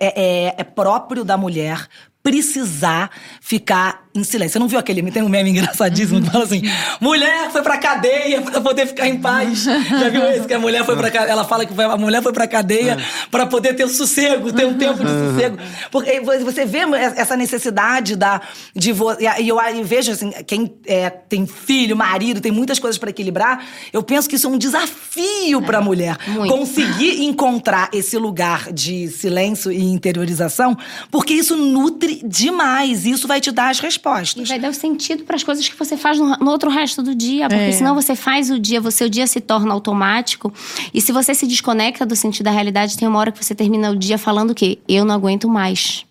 é, é próprio da mulher precisar ficar em silêncio. Você não viu aquele? Tem um meme engraçadíssimo que fala assim: mulher foi pra cadeia pra poder ficar em paz. Já viu esse? Que a mulher foi pra cadeia. Ela fala que a mulher foi pra cadeia pra poder ter sossego, ter um tempo de sossego. Porque você vê essa necessidade da. De vo, e eu, eu vejo assim, quem é, tem filho, marido, tem muitas coisas pra equilibrar. Eu penso que isso é um desafio pra mulher. muito. Conseguir encontrar esse lugar de silêncio e interiorização, porque isso nutre demais. E isso vai te dar as E respostas. vai dar o sentido para as coisas que você faz no, no outro resto do dia. Porque É. senão você faz o dia, você o dia se torna automático. E se você se desconecta do sentido da realidade, tem uma hora que você termina o dia falando o quê? Eu não aguento mais.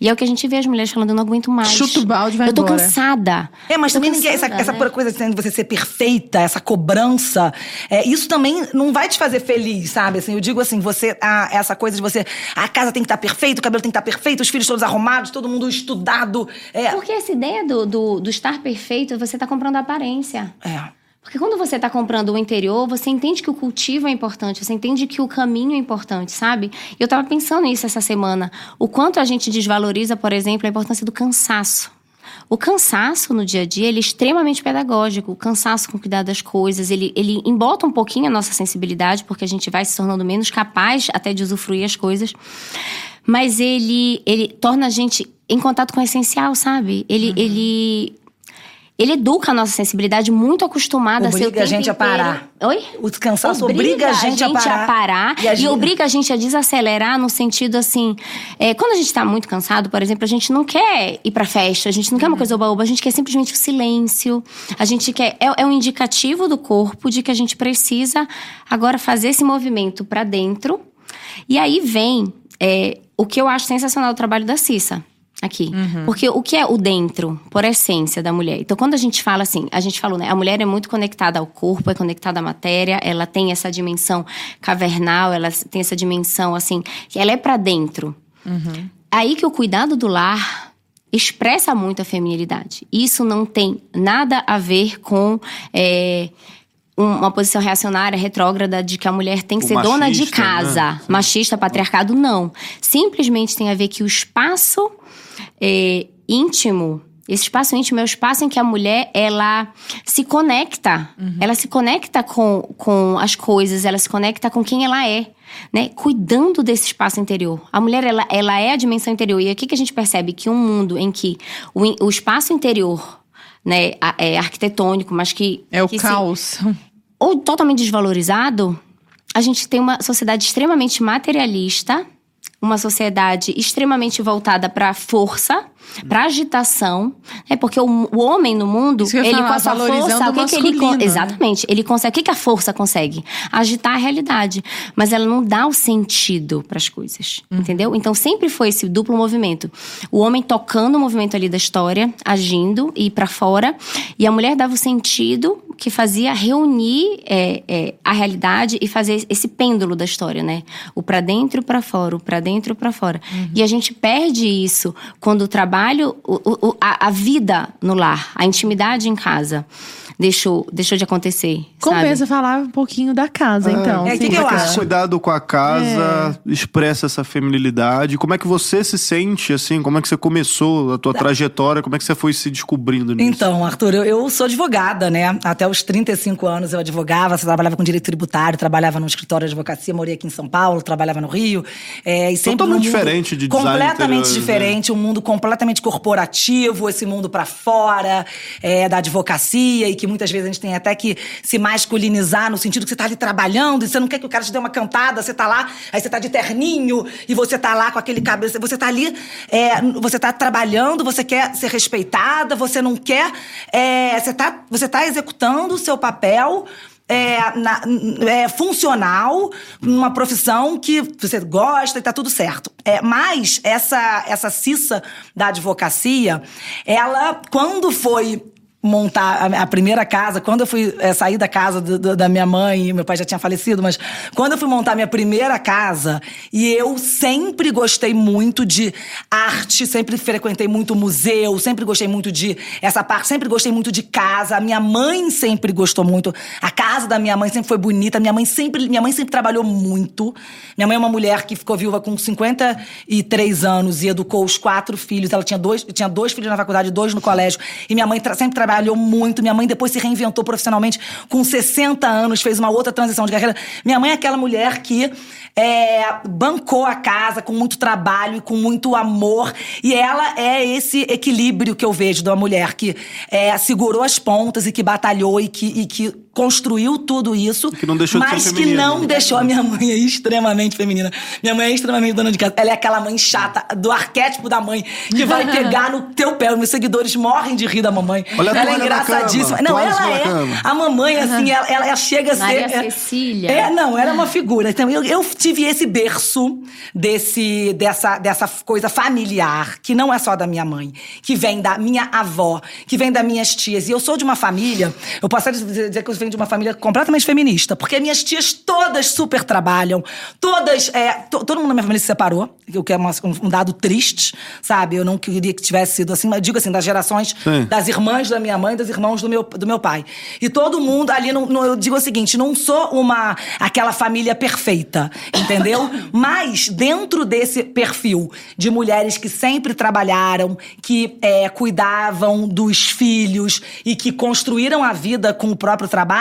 E é o que a gente vê as mulheres falando, eu não aguento mais. Chuta o balde e vai Eu tô embora. cansada. É, mas também ninguém, essa, cansada, essa né? coisa de você ser perfeita, essa cobrança, é, isso também não vai te fazer feliz, sabe? Assim, eu digo assim, você, ah, essa coisa de você, a casa tem que estar perfeita, o cabelo tem que estar perfeito, os filhos todos arrumados, todo mundo estudado. É, Porque essa ideia do, do, do estar perfeito, você tá comprando a aparência. é. Porque quando você está comprando o interior, você entende que o cultivo é importante, você entende que o caminho é importante, sabe? Eu estava pensando nisso essa semana. O quanto a gente desvaloriza, por exemplo, a importância do cansaço. O cansaço no dia a dia ele é extremamente pedagógico. O cansaço com cuidar das coisas, ele, ele embota um pouquinho a nossa sensibilidade, porque a gente vai se tornando menos capaz até de usufruir as coisas. Mas ele, ele torna a gente em contato com o essencial, sabe? Ele, ele ele educa a nossa sensibilidade muito acostumada Obriga a ser o tempo a gente a inteiro- parar. Oi? O cansaço obriga a gente a parar. e, a gente- obriga a gente a desacelerar no sentido assim, é, quando a gente tá muito cansado, por exemplo, a gente não quer ir pra festa, a gente não quer Uhum. uma coisa oba-oba, a gente quer simplesmente o silêncio. A gente quer é, é um indicativo do corpo de que a gente precisa agora fazer esse movimento pra dentro. E aí vem é, o que eu acho sensacional do trabalho da Cissa aqui. Porque o que é o dentro, por essência da mulher? Então, quando a gente fala assim, a gente falou, né? A mulher é muito conectada ao corpo, é conectada à matéria, ela tem essa dimensão cavernal, ela tem essa dimensão, assim, que ela é pra dentro. Aí que o cuidado do lar expressa muito a feminilidade. Isso não tem nada a ver com. é, uma posição reacionária, retrógrada, de que a mulher tem que O ser dona de machista, né? casa. Machista, patriarcado, não. Simplesmente tem a ver que o espaço é, íntimo, esse espaço íntimo é o espaço em que a mulher, ela se conecta. Ela se conecta com, com as coisas, ela se conecta com quem ela é. Né? Cuidando desse espaço interior. A mulher, ela, ela é a dimensão interior. E aqui que a gente percebe que um mundo em que o, o espaço interior né, é arquitetônico, mas que... É o que se- caos. Ou totalmente desvalorizado, a gente tem uma sociedade extremamente materialista, uma sociedade extremamente voltada para força, para agitação, é porque o, o homem no mundo, ele falar, com essa força, o que, que ele né? exatamente, ele consegue, o que, que a força consegue? Agitar a realidade, mas ela não dá o sentido para as coisas, Uhum. entendeu? Então sempre foi esse duplo movimento, o homem tocando o movimento ali da história, agindo e para fora, e a mulher dava o sentido que fazia reunir é, é, a realidade e fazer esse pêndulo da história, né? O pra dentro e pra fora, o pra dentro e pra fora. E a gente perde isso quando o trabalho, o- o- a, a vida no lar, a intimidade em casa deixou, deixou de acontecer. Compensa sabe? falar um pouquinho da casa, então. É, que que eu acho? Cuidado com a casa, expressa essa feminilidade. Como é que você se sente, assim? Como é que você começou a tua trajetória? Como é que você foi se descobrindo nisso? Então, Arthur, eu, eu sou advogada, né? Até os 35 anos eu advogava, trabalhava com direito tributário, trabalhava no escritório de advocacia, morei aqui em São Paulo, trabalhava no Rio. É, e sempre Totalmente num mundo diferente de design Completamente né? diferente, um mundo completamente corporativo, esse mundo pra fora é, da advocacia e que muitas vezes a gente tem até que se masculinizar no sentido que você tá ali trabalhando e você não quer que o cara te dê uma cantada, você tá lá, aí você tá de terninho e você tá lá com aquele cabelo, você tá ali, é, você tá trabalhando, você quer ser respeitada, você não quer, é, você, tá, você tá executando o seu papel é, na- é funcional, numa profissão que você gosta e tá tudo certo. É, mas essa, essa cissa da advocacia, ela, quando foi montar a, primeira casa, quando eu fui é, sair da casa do- do- da minha mãe, meu pai já tinha falecido, mas quando eu fui montar minha primeira casa, e eu sempre gostei muito de arte, sempre frequentei muito museu, sempre gostei muito de essa parte, sempre gostei muito de casa. A minha mãe sempre gostou muito. A casa da minha mãe sempre foi bonita. Minha mãe sempre, minha mãe sempre trabalhou muito. Minha mãe é uma mulher que ficou viúva com 53 anos e educou os quatro filhos. Ela tinha dois, tinha dois filhos na faculdade, dois no colégio. E minha mãe tra- sempre trabalhou muito. Minha mãe depois se reinventou profissionalmente com 60 anos, fez uma outra transição de carreira. Minha mãe é aquela mulher que é, bancou a casa com muito trabalho e com muito amor. E ela é esse equilíbrio que eu vejo da mulher que é, segurou as pontas e que batalhou e que, e que construiu tudo isso. que não deixou de ser mas que feminina. não deixou. A minha mãe é extremamente feminina. Minha mãe é extremamente dona de casa. Ela é aquela mãe chata, do arquétipo da mãe, que vai pegar no teu pé. Os meus seguidores morrem de rir da mamãe. Olha a ela é engraçadíssima. Não, ela é. cama. A mamãe, assim, ela, ela- ela chega a ser. Maria é- Cecília. É, não, era uma figura. Então, eu, eu tive esse berço desse, dessa, dessa coisa familiar, que não é só da minha mãe, que vem da minha avó, que vem das minhas tias. E eu sou de uma família, eu posso até dizer dizer que eu venho de uma família completamente feminista, porque minhas tias todas super trabalham, todas. É, to- todo mundo na minha família se separou, o que é uma- um, dado triste, sabe? Eu não queria que tivesse sido assim, mas digo assim, das gerações Sim. das irmãs da minha mãe, dos irmãos do meu, do meu pai. E todo mundo ali, no- eu digo o seguinte, não sou uma aquela família perfeita, entendeu? Mas dentro desse perfil de mulheres que sempre trabalharam, que é, cuidavam dos filhos e que construíram a vida com o próprio trabalho,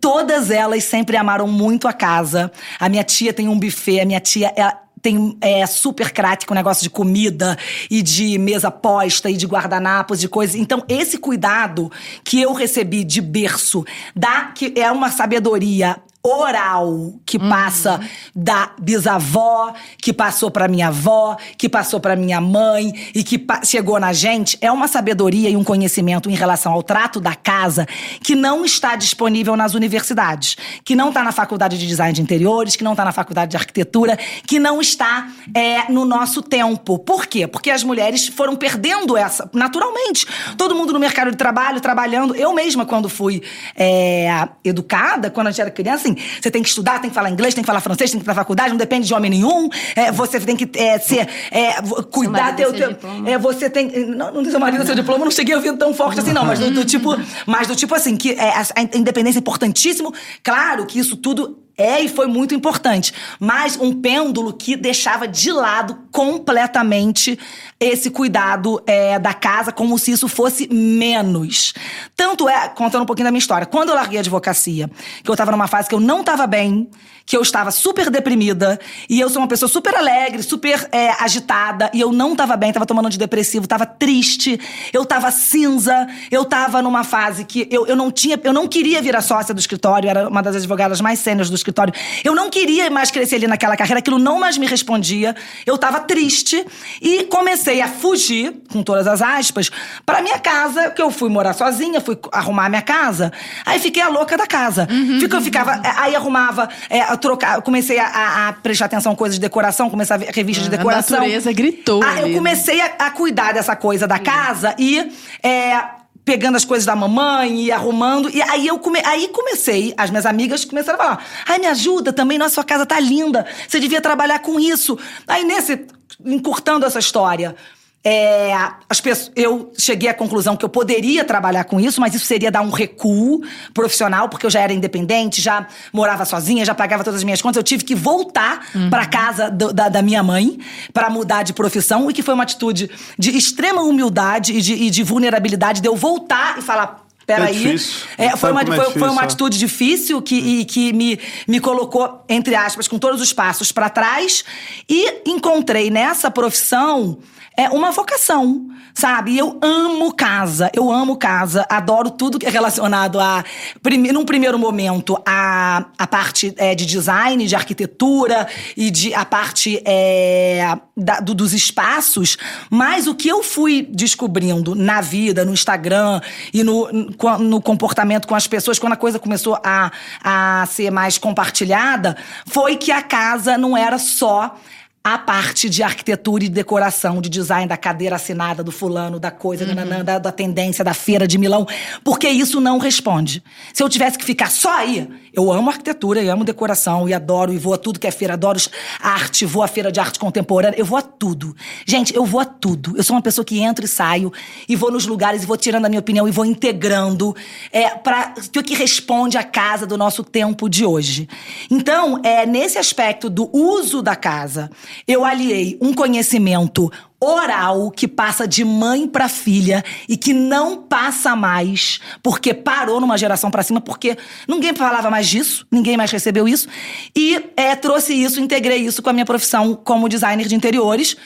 Todas elas sempre amaram muito a casa. A minha tia tem um buffet, a minha tia ela tem é, super craque com negócio de comida e de mesa posta e de guardanapos, de coisas. Então, esse cuidado que eu recebi de berço, dá, que é uma sabedoria oral que passa da bisavó, que passou para minha avó, que passou para minha mãe e que chegou na gente, é uma sabedoria e um conhecimento em relação ao trato da casa que não está disponível nas universidades, que não está na faculdade de design de interiores, que não está na faculdade de arquitetura, que não está é, no nosso tempo. Por quê? Porque as mulheres foram perdendo essa naturalmente. Todo mundo no mercado de trabalho, trabalhando. Eu mesma, quando fui é, educada, quando a gente era criança, assim, você tem que estudar, tem que falar inglês, tem que falar francês, tem que ir pra faculdade, não depende de homem nenhum. É, você tem que é, ser. É, cuidar teu. teu é, você tem. Não, não seu marido seu diploma, não cheguei ouvindo tão forte assim, não. Mas do, do tipo. Mas do tipo assim, que é, a, a independência é importantíssimo. Claro que isso tudo é e foi muito importante, mas um pêndulo que deixava de lado completamente esse cuidado é, da casa, como se isso fosse menos. Tanto é, contando um pouquinho da minha história, quando eu larguei a advocacia, que eu tava numa fase que eu não tava bem, que eu estava super deprimida, e eu sou uma pessoa super alegre, super é, agitada, e eu não tava bem, tava tomando antidepressivo, tava triste, eu tava cinza, eu tava numa fase que eu, eu não tinha, eu não queria virar sócia do escritório, era uma das advogadas mais sêniores do escritório. Eu não queria mais crescer ali naquela carreira, aquilo não mais me respondia. Eu tava triste e comecei a fugir, com todas as aspas, para minha casa, que eu fui morar sozinha, fui arrumar minha casa. Aí fiquei a louca da casa. Uhum. Eu ficava, é, aí arrumava, é, trocar, comecei a, a, prestar atenção em coisas de decoração, comecei a ver revista de decoração. A natureza gritou. Aí eu comecei a, a, cuidar dessa coisa da casa e é, pegando as coisas da mamãe e arrumando. E aí eu come... aí comecei, as minhas amigas começaram a falar: ai, me ajuda também, nossa sua casa tá linda, você devia trabalhar com isso. Aí nesse, encurtando essa história. É, as pessoas, eu cheguei à conclusão que eu poderia trabalhar com isso, mas isso seria dar um recuo profissional, porque eu já era independente, já morava sozinha, já pagava todas as minhas contas. Eu tive que voltar uhum. para casa do, da, da, minha mãe para mudar de profissão, e que foi uma atitude de extrema humildade e de, e de vulnerabilidade de eu voltar e falar: peraí. É, é foi, uma, foi, difícil, foi uma atitude difícil que, e, que me, me colocou, entre aspas, com todos os passos para trás. E encontrei nessa profissão é uma vocação, sabe? Eu amo casa, eu amo casa, adoro tudo que é relacionado a, prime, num primeiro momento, a, a parte é, de design, de arquitetura e de a parte é, da, do, dos espaços, mas o que eu fui descobrindo na vida, no Instagram e no, no comportamento com as pessoas, quando a coisa começou a, a ser mais compartilhada, foi que a casa não era só a parte de arquitetura e decoração, de design da cadeira assinada do fulano, da coisa, uhum. da, da, tendência da feira de Milão, porque isso não responde. Se eu tivesse que ficar só aí, eu amo arquitetura, eu amo decoração e adoro, e vou a tudo que é feira, adoro arte, vou à feira de arte contemporânea, eu vou a tudo. Gente, eu vou a tudo. Eu sou uma pessoa que entro e saio, e vou nos lugares, e vou tirando a minha opinião, e vou integrando, é, para o que responde à casa do nosso tempo de hoje. Então, é nesse aspecto do uso da casa, eu aliei um conhecimento oral que passa de mãe para filha e que não passa mais porque parou numa geração para cima porque ninguém falava mais disso, ninguém mais recebeu isso. E é, trouxe isso, integrei isso com a minha profissão como designer de interiores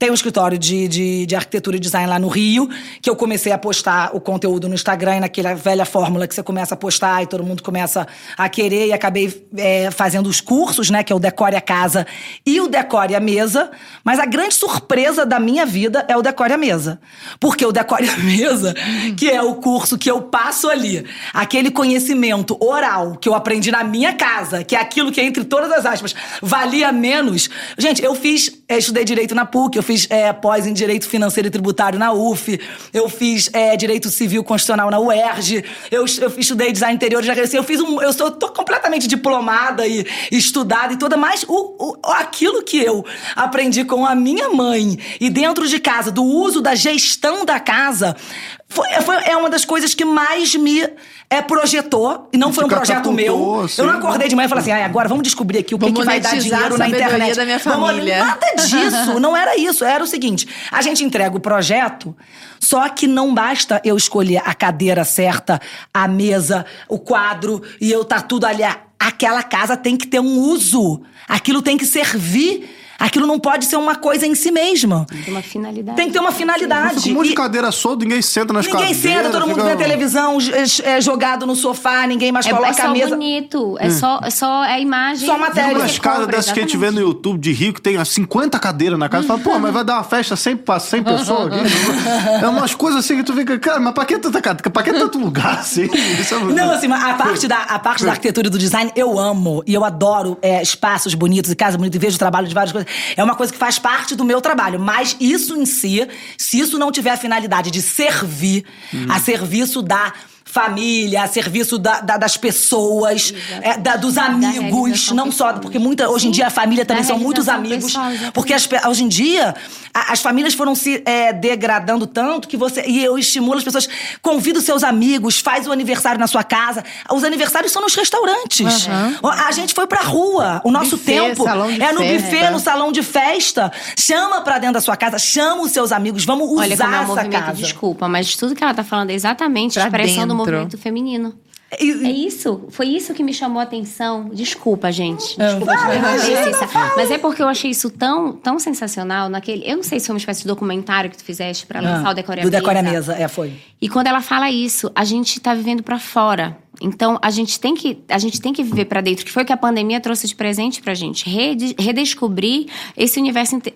tem um escritório de, de, de, arquitetura e design lá no Rio, que eu comecei a postar o conteúdo no Instagram, e naquela velha fórmula que você começa a postar e todo mundo começa a querer, e acabei é, fazendo os cursos, né? Que é o Decore a Casa e o Decore a Mesa. Mas a grande surpresa da minha vida é o Decore a Mesa. Porque o Decore a Mesa, que é o curso que eu passo ali, aquele conhecimento oral que eu aprendi na minha casa, que é aquilo que, entre todas as aspas, valia menos. Gente, eu fiz, eu estudei direito na PUC, eu fiz é, pós em Direito Financeiro e Tributário na UF, eu fiz é, Direito Civil Constitucional na UERJ, eu, eu estudei Design Interior já cresci, eu fiz um... Eu sou, tô completamente diplomada e estudada e toda, mas o, o, aquilo que eu aprendi com a minha mãe e dentro de casa, do uso da gestão da casa, foi, foi, é uma das coisas que mais me é, projetou, e não foi um projeto meu. Assim, eu não acordei de manhã e falei assim, ah, agora vamos descobrir aqui o que, que vai dar dinheiro na internet. Da minha família. Vamos, nada disso, não era isso. Era o seguinte: a gente entrega o projeto, só que não basta eu escolher a cadeira certa, a mesa, o quadro, e eu tá tudo ali. Aquela casa tem que ter um uso. Aquilo tem que servir Aquilo não pode ser uma coisa em si mesma. Tem que ter uma finalidade. Tem que ter uma finalidade. Fica um monte de cadeira solta, ninguém senta nas Ninguém cadeiras. senta, todo mundo fica- vê a televisão é, jogado no sofá, ninguém mais É, coloca é só a mesa. bonito. É, só, é só a imagem. Só matéria. Fica Sério? umas casas dessas que a gente vê no. YouTube de rico, tem as 50 cadeiras na casa. Fala, pô, mas vai dar uma festa 100 pra 100 pessoas aqui. É umas coisas assim que tu fica, cara, mas pra que tanta cadeiras? Pra que tanto lugar assim? Isso é muito- Não, assim, mas a parte, da, a parte da arquitetura e do design eu amo. E eu adoro é, espaços bonitos e casas bonitas e vejo o trabalho de várias coisas. É uma coisa que faz parte do meu trabalho. Mas isso em si, se isso não tiver a finalidade de servir a serviço da família, a serviço da- da- das pessoas, é, da- dos amigos, não só, porque muita, hoje em dia a família também são muitos amigos. pessoal, exatamente. porque as hoje em dia a- as famílias foram se é, degradando tanto que você. E eu estimulo as pessoas, convida os seus amigos, faz o aniversário na sua casa. Os aniversários são nos restaurantes. A gente foi pra rua. O nosso Buffet, tempo é no festa. buffet, no salão de festa. Chama pra dentro da sua casa, chama os seus amigos, vamos usar Olha como é um essa casa. desculpa, mas tudo que ela tá falando é exatamente a Pra expressão do dentro. Movimento feminino. E- É isso, foi isso que me chamou a atenção. Desculpa, gente. Desculpa imagina, Cissa. Mas é porque eu achei isso tão, tão sensacional naquele. Eu não sei se foi uma espécie de documentário que tu fizeste pra lançar Ah, o Decore a do Mesa. Decore a Mesa, é, foi. E quando ela fala isso, a gente tá vivendo pra fora. Então a gente tem que a gente tem que viver pra dentro, que foi o que a pandemia trouxe de presente pra gente, Rede- redescobrir esse universo inte-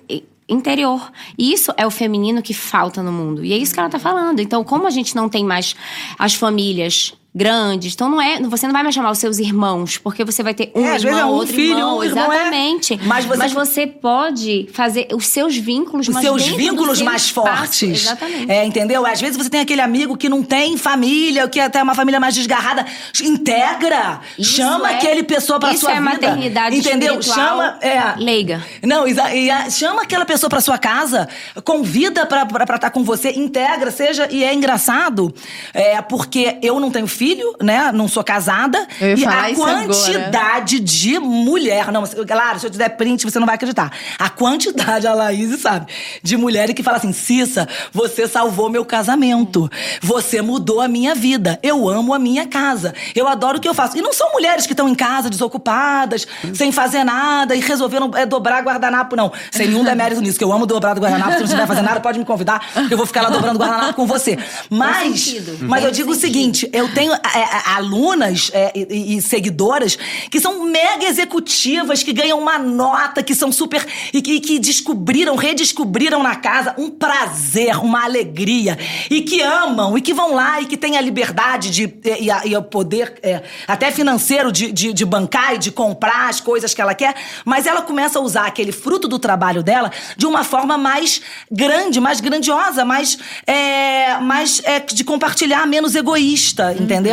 interior. E isso é o feminino que falta no mundo. E é isso que ela tá falando. Então, como a gente não tem mais as famílias grandes, então não é, você não vai mais chamar os seus irmãos, porque você vai ter um É, irmão, é um outro filho, irmão, um irmão, é. exatamente. Mas você- você pode fazer os seus vínculos, Os mas seus vínculos seu mais espaço. fortes. Exatamente. É, entendeu? Às vezes você tem aquele amigo que não tem família, que até é uma família mais desgarrada. Integra! Isso chama é- aquele pessoa pra isso sua é vida. maternidade Entendeu? Chama. É. leiga. Não, e a- chama aquela pessoa pra sua casa, convida pra estar com você, integra, seja. E é engraçado, é, porque eu não tenho filho, né? Não sou casada. Eu ia e a isso agora. quantidade de mulher. Não, claro, se eu te der print, você não vai acreditar. A quantidade, a Laís sabe, de mulheres que falam assim: Cissa, você salvou meu casamento. Você mudou a minha vida. Eu amo a minha casa. Eu adoro o que eu faço. E não são mulheres que estão em casa, desocupadas, sem fazer nada e resolveram é, dobrar guardanapo, não. Sem nenhum demérito nisso, que eu amo dobrar do guardanapo. Se não estiver fazendo nada, pode me convidar, que eu vou ficar lá dobrando guardanapo com você. Mas, mas eu digo o seguinte: eu tenho é, é, alunas é, e, e seguidoras que são mega executivas, que ganham uma nota, que são super. e que, que descobriram, redescobriram na casa um prazer, uma alegria. E que amam, e que vão lá e que têm a liberdade de, e, e e o poder, é, até financeiro, de, de, de bancar e de comprar as coisas que ela quer. Mas ela começa a usar aquele fruto do trabalho dela de uma forma mais grande, mais grandiosa, mais, é, mais é, de compartilhar, menos egoísta, entendeu?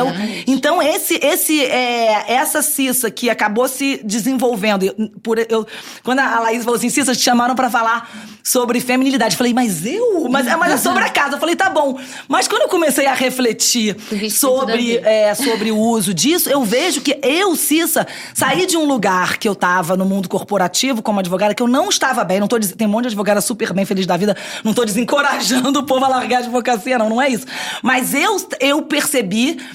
Então, esse, esse, é, essa Cissa que acabou se desenvolvendo. por, eu, quando a Laís falou assim, Cissa, te chamaram pra falar sobre feminilidade. Eu falei, mas eu? Mas, é- mas é sobre a casa. Eu falei, tá bom. Mas quando eu comecei a refletir sobre, é, sobre o uso disso, eu vejo que eu, Cissa, saí de um lugar que eu tava no mundo corporativo como advogada, que eu não estava bem. Não tô tem um monte de advogada super bem, feliz da vida. Não tô desencorajando o povo a largar a advocacia, não, não é isso. Mas eu, eu percebi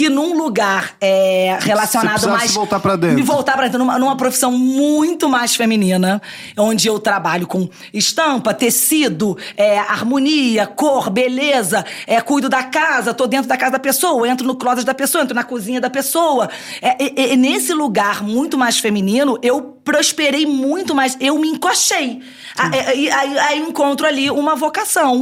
que num lugar é, relacionado mais. voltar pra dentro. Me voltar pra dentro, numa, numa profissão muito mais feminina, onde eu trabalho com estampa, tecido, é, harmonia, cor, beleza, é, cuido da casa, tô dentro da casa da pessoa, entro no closet da pessoa, entro na cozinha da pessoa. É, nesse lugar muito mais feminino, eu prosperei muito mais, eu me encochei. É, e aí, encontro ali uma vocação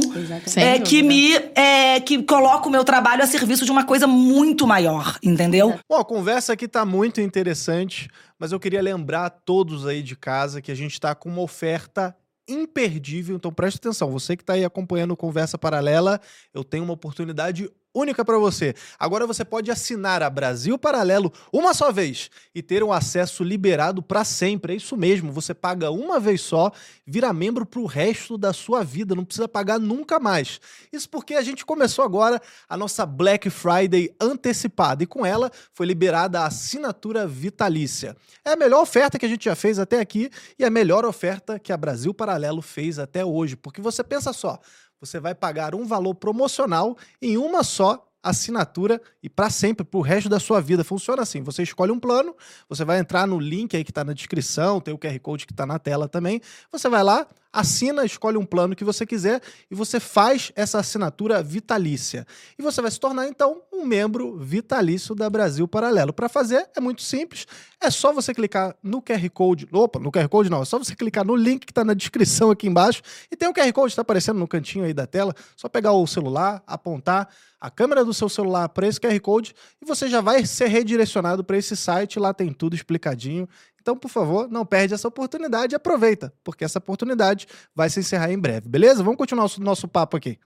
é, que me é, que coloca o meu trabalho a serviço de uma coisa muito maior, entendeu? Bom, a conversa aqui tá muito interessante, mas eu queria lembrar a todos aí de casa que a gente tá com uma oferta imperdível, então preste atenção. Você que tá aí acompanhando Conversa Paralela, eu tenho uma oportunidade única para você. Agora você pode assinar a Brasil Paralelo uma só vez e ter um acesso liberado para sempre. É isso mesmo, você paga uma vez só, vira membro pro resto da sua vida, não precisa pagar nunca mais. Isso porque a gente começou agora a nossa Black Friday antecipada e com ela foi liberada a assinatura vitalícia. É a melhor oferta que a gente já fez até aqui e a melhor oferta que a Brasil Paralelo fez até hoje, porque você pensa só, você vai pagar um valor promocional em uma só assinatura e para sempre, pro resto da sua vida. Funciona assim: você escolhe um plano, você vai entrar no link aí que tá na descrição, tem o QR Code que tá na tela também. Você vai lá, assina, escolhe um plano que você quiser e você faz essa assinatura vitalícia. E você vai se tornar então um membro vitalício da Brasil Paralelo. Para fazer é muito simples, é só você clicar no QR Code, opa, no QR Code não, é só você clicar no link que está na descrição aqui embaixo. E tem o QR Code está aparecendo no cantinho aí da tela, só pegar o celular, apontar a câmera do seu celular para esse QR Code e você já vai ser redirecionado para esse site, lá tem tudo explicadinho então, por favor, não perde essa oportunidade e aproveita, porque essa oportunidade vai se encerrar em breve, beleza? Vamos continuar o nosso, nosso papo aqui.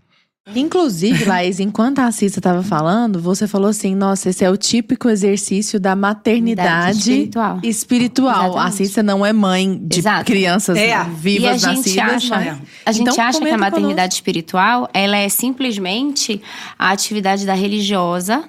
Inclusive, Laís, enquanto a Cissa estava falando, você falou assim: nossa, esse é o típico exercício da maternidade espiritual. espiritual. A Cissa não é mãe de Exato. crianças É. vivas e a gente nascidas. acha, mas- a gente Então, acha que a maternidade espiritual ela é simplesmente a atividade da religiosa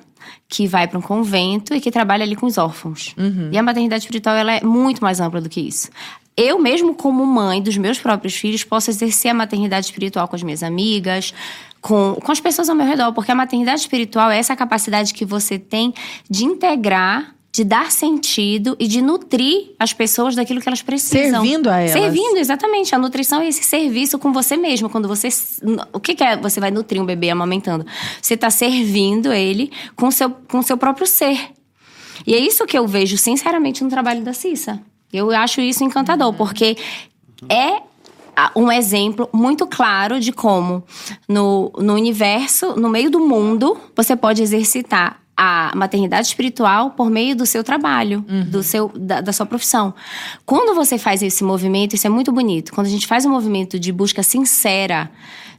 que vai para um convento e que trabalha ali com os órfãos. Uhum. E a maternidade espiritual ela é muito mais ampla do que isso. Eu mesmo como mãe dos meus próprios filhos posso exercer a maternidade espiritual com as minhas amigas, com, com as pessoas ao meu redor, porque a maternidade espiritual é essa capacidade que você tem de integrar de dar sentido e de nutrir as pessoas daquilo que elas precisam. Servindo a elas. Servindo, exatamente. A nutrição é esse serviço com você mesmo. Quando você. O que, que é você vai nutrir um bebê amamentando? Você está servindo ele com seu, com seu próprio ser. E é isso que eu vejo, sinceramente, no trabalho da Cissa. Eu acho isso encantador, porque é um exemplo muito claro de como no, no universo, no meio do mundo, você pode exercitar a maternidade espiritual por meio do seu trabalho, do seu, da, da sua profissão. Quando você faz esse movimento, isso é muito bonito. Quando a gente faz um movimento de busca sincera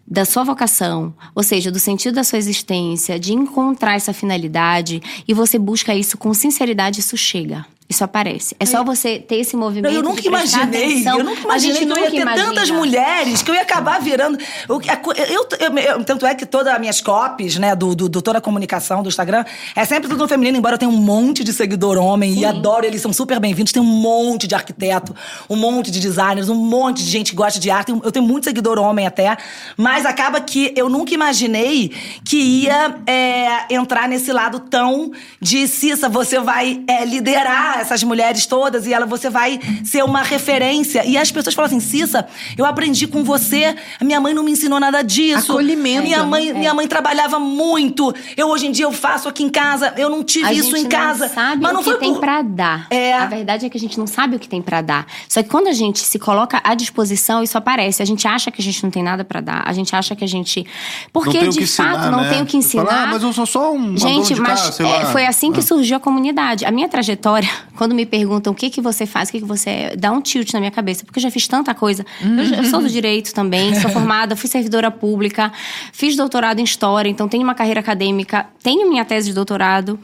da sua vocação, ou seja, do sentido da sua existência, de encontrar essa finalidade, e você busca isso com sinceridade, isso chega. Isso aparece. É só você ter esse movimento. Eu nunca imaginei, atenção. eu nunca imaginei que eu ia ter imagina. tantas mulheres que eu ia acabar virando. co- Eu, eu- eu- tanto é que todas as minhas copies, né, do, do, do toda a comunicação do Instagram, é sempre tudo no feminino, embora eu tenha um monte de seguidor homem e adoro, eles são super bem-vindos. Tem um monte de arquiteto, um monte de designers, um monte de gente que gosta de arte. Eu tenho muito seguidor homem até, mas acaba que eu nunca imaginei que ia é, entrar nesse lado tão de Cissa, você vai é, liderar essas mulheres todas e ela, você vai ser uma referência. E as pessoas falam assim, Cissa, eu aprendi com você, minha mãe não me ensinou nada disso. Acolhimento, Minha né? mãe, minha mãe trabalhava muito. Eu hoje em dia eu faço aqui em casa, eu não tive A isso gente em casa. Não sabe mas não o que foi tem por- pra dar. É. A verdade é que a gente não sabe o que tem pra dar. Só que quando a gente se coloca à disposição, isso aparece. A gente acha que a gente não tem nada pra dar. A gente acha que a gente. Porque de que fato ensinar, não né? tem o que fala, ensinar. ah, mas eu sou só um Gente, de mas casa, é, lá. foi assim que Ah. surgiu a comunidade. A minha trajetória, quando me perguntam o que que você faz, o que que você é, dá um tilt na minha cabeça, porque eu já fiz tanta coisa. Eu, eu sou do direito também, sou formada, fui servidora pública, fiz doutorado em história, então tenho uma carreira acadêmica, tenho minha tese de doutorado,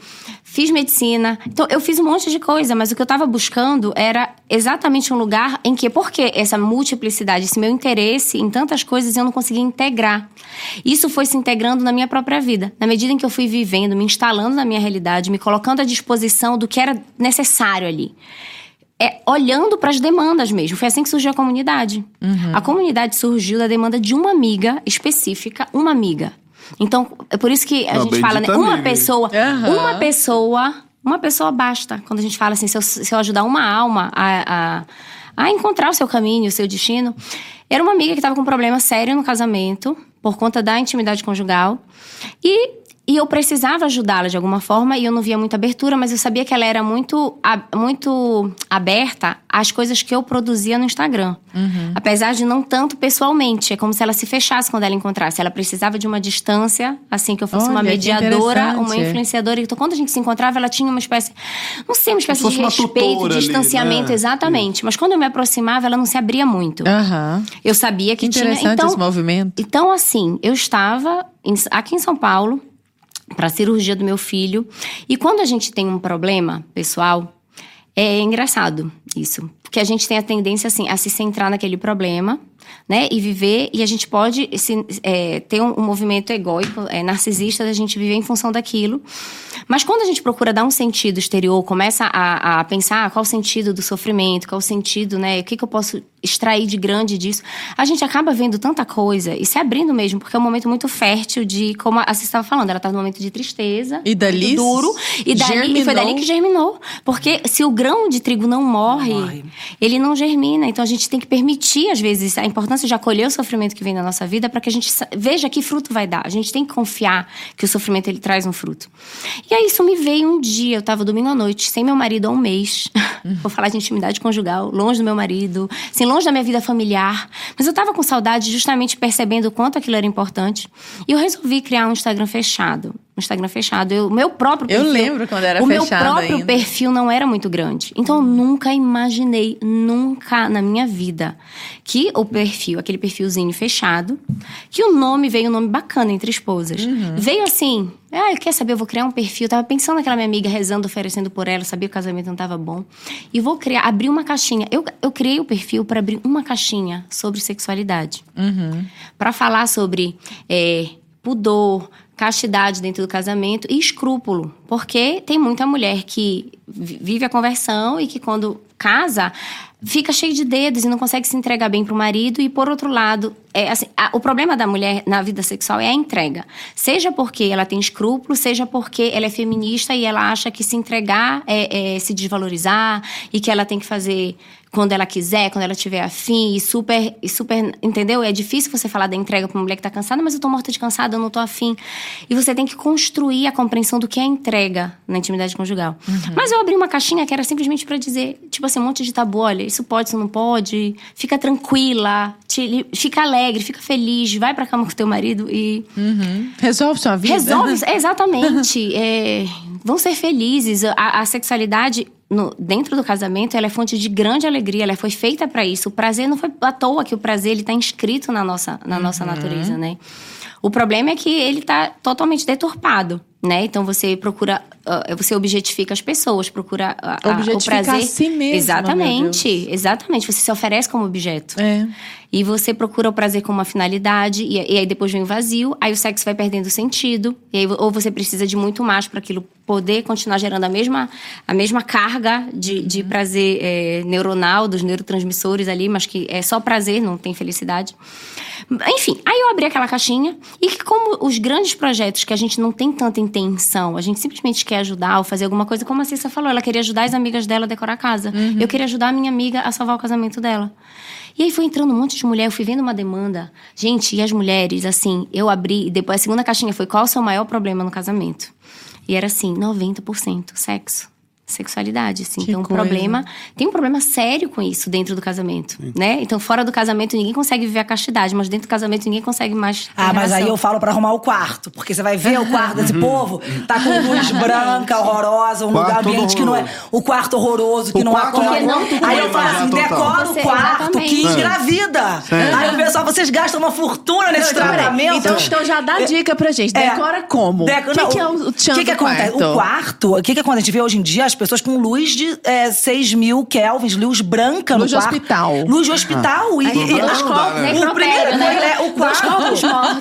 fiz medicina. Então eu fiz um monte de coisa, mas o que eu estava buscando era exatamente um lugar em que, por que essa multiplicidade, esse meu interesse em tantas coisas eu não conseguia integrar. Isso foi se integrando na minha própria vida. Na medida em que eu fui vivendo, me instalando na minha realidade, me colocando à disposição do que era necessário ali. É, olhando para as demandas mesmo. Foi assim que surgiu a comunidade. A comunidade surgiu da demanda de uma amiga específica, uma amiga. Então, é por isso que a gente fala, né? Uma pessoa, Aham. uma pessoa, uma pessoa basta. Quando a gente fala assim, se eu, se eu ajudar uma alma a, a, a encontrar o seu caminho, o seu destino. Era uma amiga que estava com um problema sério no casamento, por conta da intimidade conjugal. E, e eu precisava ajudá-la de alguma forma, e eu não via muita abertura, mas eu sabia que ela era muito, muito aberta às coisas que eu produzia no Instagram. Apesar de não tanto pessoalmente. É como se ela se fechasse quando ela encontrasse. Ela precisava de uma distância, assim, que eu fosse uma Olha, que mediadora, uma influenciadora. Então, quando a gente se encontrava, ela tinha uma espécie. Não sei, uma espécie de uma respeito, ali, distanciamento, né? exatamente. Mas quando eu me aproximava, ela não se abria muito. Aham. Eu sabia que Que tinha. interessante Então, esse movimento. então, assim, eu estava aqui em São Paulo para a cirurgia do meu filho. E quando a gente tem um problema pessoal, é engraçado isso. Porque a gente tem a tendência, assim, a se centrar naquele problema né? E viver, e a gente pode se, é, ter um, um, movimento egóico, é, narcisista, da gente viver em função daquilo. Mas quando a gente procura dar um sentido exterior, começa a, a pensar qual o sentido do sofrimento, qual o sentido, né? O que, que eu posso extrair de grande disso, a gente acaba vendo tanta coisa e se abrindo mesmo, porque é um momento muito fértil de, como a Cissa estava falando, ela estava num momento de tristeza, e dali duro, e, dali, e foi dali que germinou. Porque se o grão de trigo não morre, morre, ele não germina. Então a gente tem que permitir, às vezes, a importância de acolher o sofrimento que vem na nossa vida para que a gente veja que fruto vai dar. A gente tem que confiar que o sofrimento ele traz um fruto. E aí isso me veio um dia, eu estava domingo à noite, sem meu marido há um mês. Vou falar de intimidade conjugal, longe do meu marido, sem longe da minha vida familiar. Mas eu tava com saudade justamente percebendo o quanto aquilo era importante. E eu resolvi criar um Instagram fechado. Instagram fechado. O meu próprio perfil. Eu lembro quando era o fechado. O meu próprio ainda. perfil não era muito grande. Então eu nunca imaginei, nunca na minha vida, que o perfil, aquele perfilzinho fechado, que o nome veio um nome bacana entre esposas. Uhum. Veio assim, ah, quer saber? Eu vou criar um perfil. Eu tava pensando naquela minha amiga rezando, oferecendo por ela, sabia que o casamento não tava bom. E vou criar, abrir uma caixinha. Eu, eu criei o perfil para abrir uma caixinha sobre sexualidade. Uhum. Para falar sobre é, pudor, castidade dentro do casamento e escrúpulo. Porque tem muita mulher que vive a conversão e que quando casa fica cheio de dedos e não consegue se entregar bem para o marido e por outro lado é assim a, o problema da mulher na vida sexual é a entrega seja porque ela tem escrúpulos seja porque ela é feminista e ela acha que se entregar é, é se desvalorizar e que ela tem que fazer quando ela quiser, quando ela tiver afim, e super, e super, entendeu? É difícil você falar da entrega pra uma mulher que tá cansada, mas eu tô morta de cansada, eu não tô afim. E você tem que construir a compreensão do que é entrega na intimidade conjugal. Uhum. Mas eu abri uma caixinha que era simplesmente para dizer, tipo assim, um monte de tabu, olha, isso pode, isso não pode, fica tranquila, te, fica alegre, fica feliz, vai pra cama com teu marido e... Uhum. Resolve sua vida. Resolve, exatamente. é, vão ser felizes. A, a sexualidade no, dentro do casamento, ela é fonte de grande alegria, ela foi feita para isso. O prazer não foi à toa que o prazer ele está inscrito na nossa, na uhum. nossa natureza, né? O problema é que ele está totalmente deturpado, né? Então você procura, uh, você objetifica as pessoas, procura uh, o prazer. a si mesmo. Exatamente, exatamente. Você se oferece como objeto. É. E você procura o prazer com uma finalidade, e, e, aí depois vem o vazio, aí o sexo vai perdendo sentido, e aí, ou você precisa de muito mais para aquilo poder continuar gerando a mesma, a mesma carga de, de uhum. prazer é, neuronal dos neurotransmissores ali, mas que é só prazer, não tem felicidade. Enfim, aí eu abri aquela caixinha e que como os grandes projetos que a gente não tem tanta intenção, a gente simplesmente quer ajudar ou fazer alguma coisa, como a Cissa falou, ela queria ajudar as amigas dela a decorar a casa. Uhum. Eu queria ajudar a minha amiga a salvar o casamento dela. E aí foi entrando um monte de mulher, eu fui vendo uma demanda. Gente, e as mulheres, assim, eu abri, e depois a segunda caixinha foi qual o seu maior problema no casamento? E era assim, 90% sexo sexualidade, assim. Que então, um problema, tem um problema sério com isso dentro do casamento, Sim. né? Então, fora do casamento ninguém consegue viver a castidade, mas dentro do casamento ninguém consegue mais. Ah, mas aí eu falo para arrumar o quarto, porque você vai ver o quarto desse povo, tá com luz branca, horrorosa, um lugar ambiente que não é o quarto horroroso, que o não acolhe. Não, aí eu falo assim, decora o quarto que engravida. Aí o pessoal, vocês gastam uma fortuna nesse tratamento. Então, então já dá dica pra gente, é. decora como? O que, que, é o, o que, que acontece? O quarto, o que que acontece? A gente vê hoje em dia as pessoas com luz de é, 6 mil kelvins, luz branca luz no quarto. Luz de hospital. Luz de hospital. Ah. E, e, e, o primeiro, né? o quarto.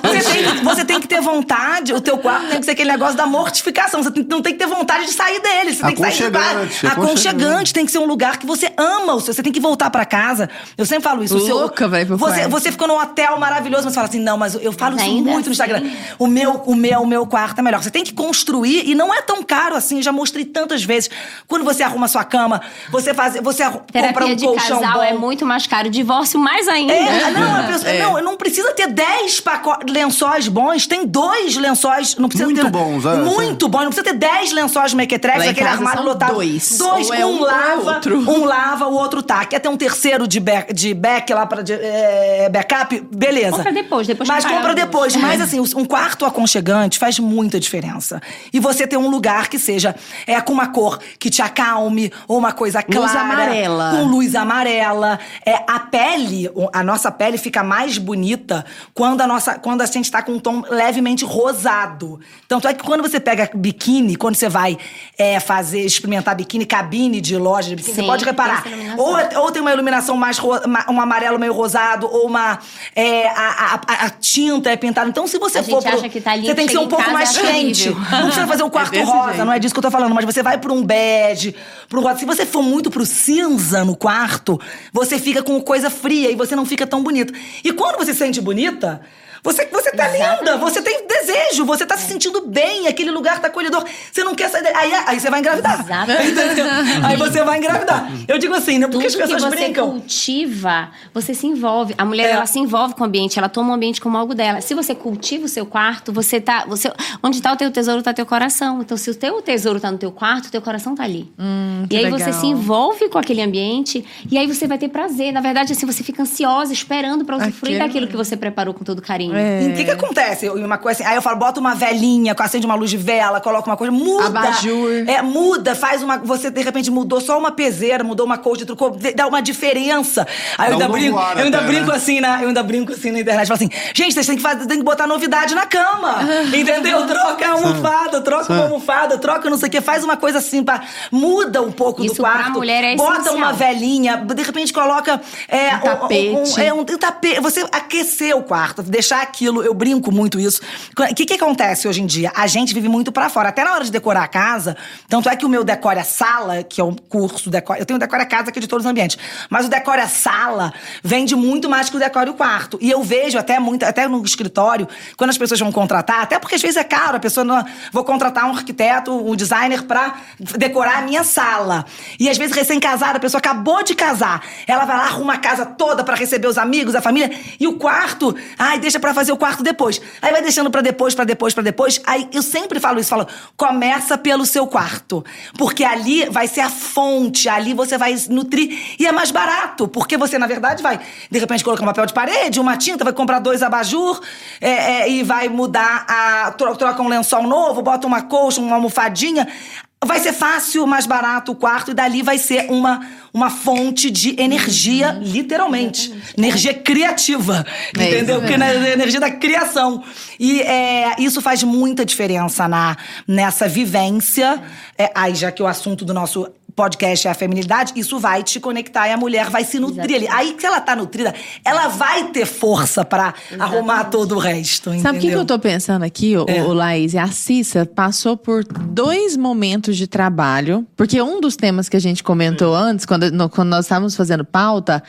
Você tem, você tem que ter vontade, o teu quarto tem que ser aquele negócio da mortificação. Você não tem que ter vontade de sair dele. Você tem que sair de Aconchegante. Tem que ser um lugar que você ama. Você tem que voltar pra casa. Eu sempre falo isso. Louca, vai pro você, você ficou num hotel maravilhoso, mas fala assim, não, mas eu falo isso muito no Instagram. Assim. O meu, o meu, o meu quarto é melhor. Você tem que construir e não é tão caro assim. Eu já mostrei tantas vezes. Quando você arruma sua cama, você faz, você Terapia compra um de colchão casal bom. é muito mais caro, divórcio mais ainda. É, não, pessoa, é. Não, não precisa ter 10 lençóis bons, tem dois lençóis, não precisa muito ter bons, é, muito bons, não precisa ter 10 lençóis mequetrefes, aquele armário lotado. Dois. Dois, Ou é um, um lava, outro. um lava, o outro tá. Quer ter um terceiro de back, de back lá para é, backup, beleza. Compra depois, depois Mas compra depois, mas assim, um quarto aconchegante faz muita diferença. E você ter um lugar que seja é com uma cor que te acalme, ou uma coisa clara. Luz amarela. Com luz amarela. É, a pele, a nossa pele fica mais bonita quando a, nossa, quando a gente tá com um tom levemente rosado. Tanto é que quando você pega biquíni, quando você vai é, fazer, experimentar biquíni, cabine de loja de biquíni, Sim, você pode reparar. Ou, ou tem uma iluminação mais um amarelo meio rosado, ou uma. é, a, a- a- tinta é pintada. Então, se você A for. pro- acha que tá lindo, Você tem que ser um pouco mais é quente. Não precisa fazer um quarto desse rosa, jeito. não é disso que eu tô falando, mas você vai pra um bege, pro rosa. Se você for muito pro cinza no quarto, você fica com coisa fria e você não fica tão bonita. E quando você se sente bonita. Você, você tá linda, Exatamente. É. você tem desejo, você tá se sentindo bem, aquele lugar tá acolhedor. Você não quer sair daí. Aí, aí você vai engravidar. Exatamente. Aí você vai engravidar. Eu digo assim, né? Porque Tudo as que pessoas você brincam. cultiva, você se envolve. A mulher, É. ela se envolve com o ambiente, ela toma o ambiente como algo dela. Se você cultiva o seu quarto, você tá. Você, onde tá o teu tesouro, tá teu coração. Então, se o teu tesouro tá no teu quarto, o teu coração tá ali. Hum, que e aí legal. você se envolve com aquele ambiente e aí você vai ter prazer. Na verdade, assim, você fica ansiosa, esperando pra usufruir daquilo que você preparou com todo carinho. É. E o que, que acontece? Uma coisa assim, aí eu falo, bota uma velinha, acende uma luz de vela, coloca uma coisa, muda. Abajur. É, muda, faz uma. Você de repente mudou só uma peseira, mudou uma de trocou, dá uma diferença. Aí eu ainda um brinco, ar eu ainda até, brinco né? assim, na, eu ainda brinco assim na internet, falo assim, gente, vocês têm que, fazer, têm que botar novidade na cama. entendeu? Troca a almofada, troca uma almofada, troca não sei o que, faz uma coisa assim, pra, muda um pouco Isso do quarto. pra mulher é bota essencial. uma velinha, de repente coloca é, Um tapete. é, um, um tapete, você aquecer o quarto, deixar aquilo, eu brinco muito isso. O que que acontece hoje em dia? A gente vive muito pra fora, até na hora de decorar a casa, tanto é que o meu Decore a Sala, que é o curso, decore, eu tenho Decore a Casa que é de todos os ambientes, mas o Decore a Sala vende muito mais que o Decore o Quarto. E eu vejo até muito, até no escritório, quando as pessoas vão contratar, até porque às vezes é caro, a pessoa não, vou contratar um arquiteto, um designer pra decorar a minha sala. E às vezes recém-casada, a pessoa acabou de casar, ela vai lá, arruma a casa toda pra receber os amigos, a família, e o quarto, ai, deixa pra fazer o quarto depois. Aí vai deixando pra depois, pra depois, pra depois. Aí eu sempre falo isso, falo, começa pelo seu quarto, porque ali vai ser a fonte, ali você vai nutrir e é mais barato, porque você na verdade vai de repente colocar um papel de parede, uma tinta, vai comprar dois abajur é, é, e vai mudar a tro- troca um lençol novo, bota uma colcha, uma almofadinha. Vai ser fácil, mais barato o quarto, e dali vai ser uma, uma fonte de energia, literalmente. Energia criativa. É entendeu? Porque mesmo. na energia da criação. E é, isso faz muita diferença na, nessa vivência. É, aí, já que o assunto do nosso podcast é a feminilidade, isso vai te conectar e a mulher vai se nutrir ali. Aí, se ela tá nutrida, ela vai ter força pra arrumar todo o resto. Sabe o que, que entendeu? eu tô pensando aqui, ô, É. ô, Laís? A Cissa passou por dois momentos de trabalho, porque um dos temas que a gente comentou antes, quando, no- quando nós estávamos fazendo pauta,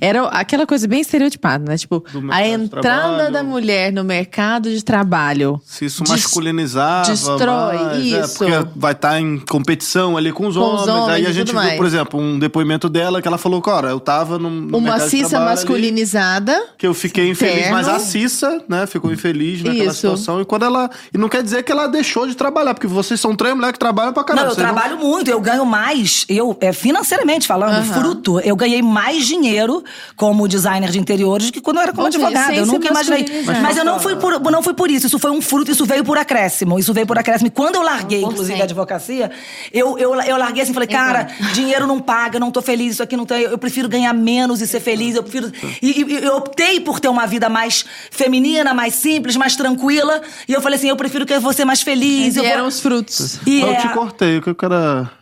era aquela coisa bem estereotipada, né? Tipo, a entrada da mulher no mercado de trabalho. Se isso masculinizava. destrói, mais, é, isso. porque vai estar em competição ali com os Com os homens. E a gente viu, mais. por exemplo, um depoimento dela que ela falou, cara, eu tava num. no Uma Cissa trabalho ali, masculinizada. Que eu fiquei infeliz, Terno. mas a Cissa, né, ficou infeliz naquela Isso. situação. E quando ela. E não quer dizer que ela deixou de trabalhar, porque vocês são três mulheres que trabalham pra caramba. Não, eu trabalho muito, eu ganho mais, eu, é, financeiramente falando, Aham. fruto, eu ganhei mais dinheiro como designer de interiores do que quando eu era como advogada. Eu nunca imaginei. Mas eu não fui, por, não fui por isso, isso foi um fruto, isso veio por acréscimo. Isso veio por acréscimo. E quando eu larguei, 100%. inclusive, a advocacia, eu, eu, eu larguei assim, falei, cara, dinheiro não paga, não tô feliz, isso aqui não tem. Eu prefiro ganhar menos e ser feliz. Eu prefiro. E, e- eu optei por ter uma vida mais feminina, mais simples, mais tranquila. E eu falei assim, eu prefiro que eu vou ser mais feliz. E eu vou- eram os frutos. E eu é- te cortei, o que eu quero.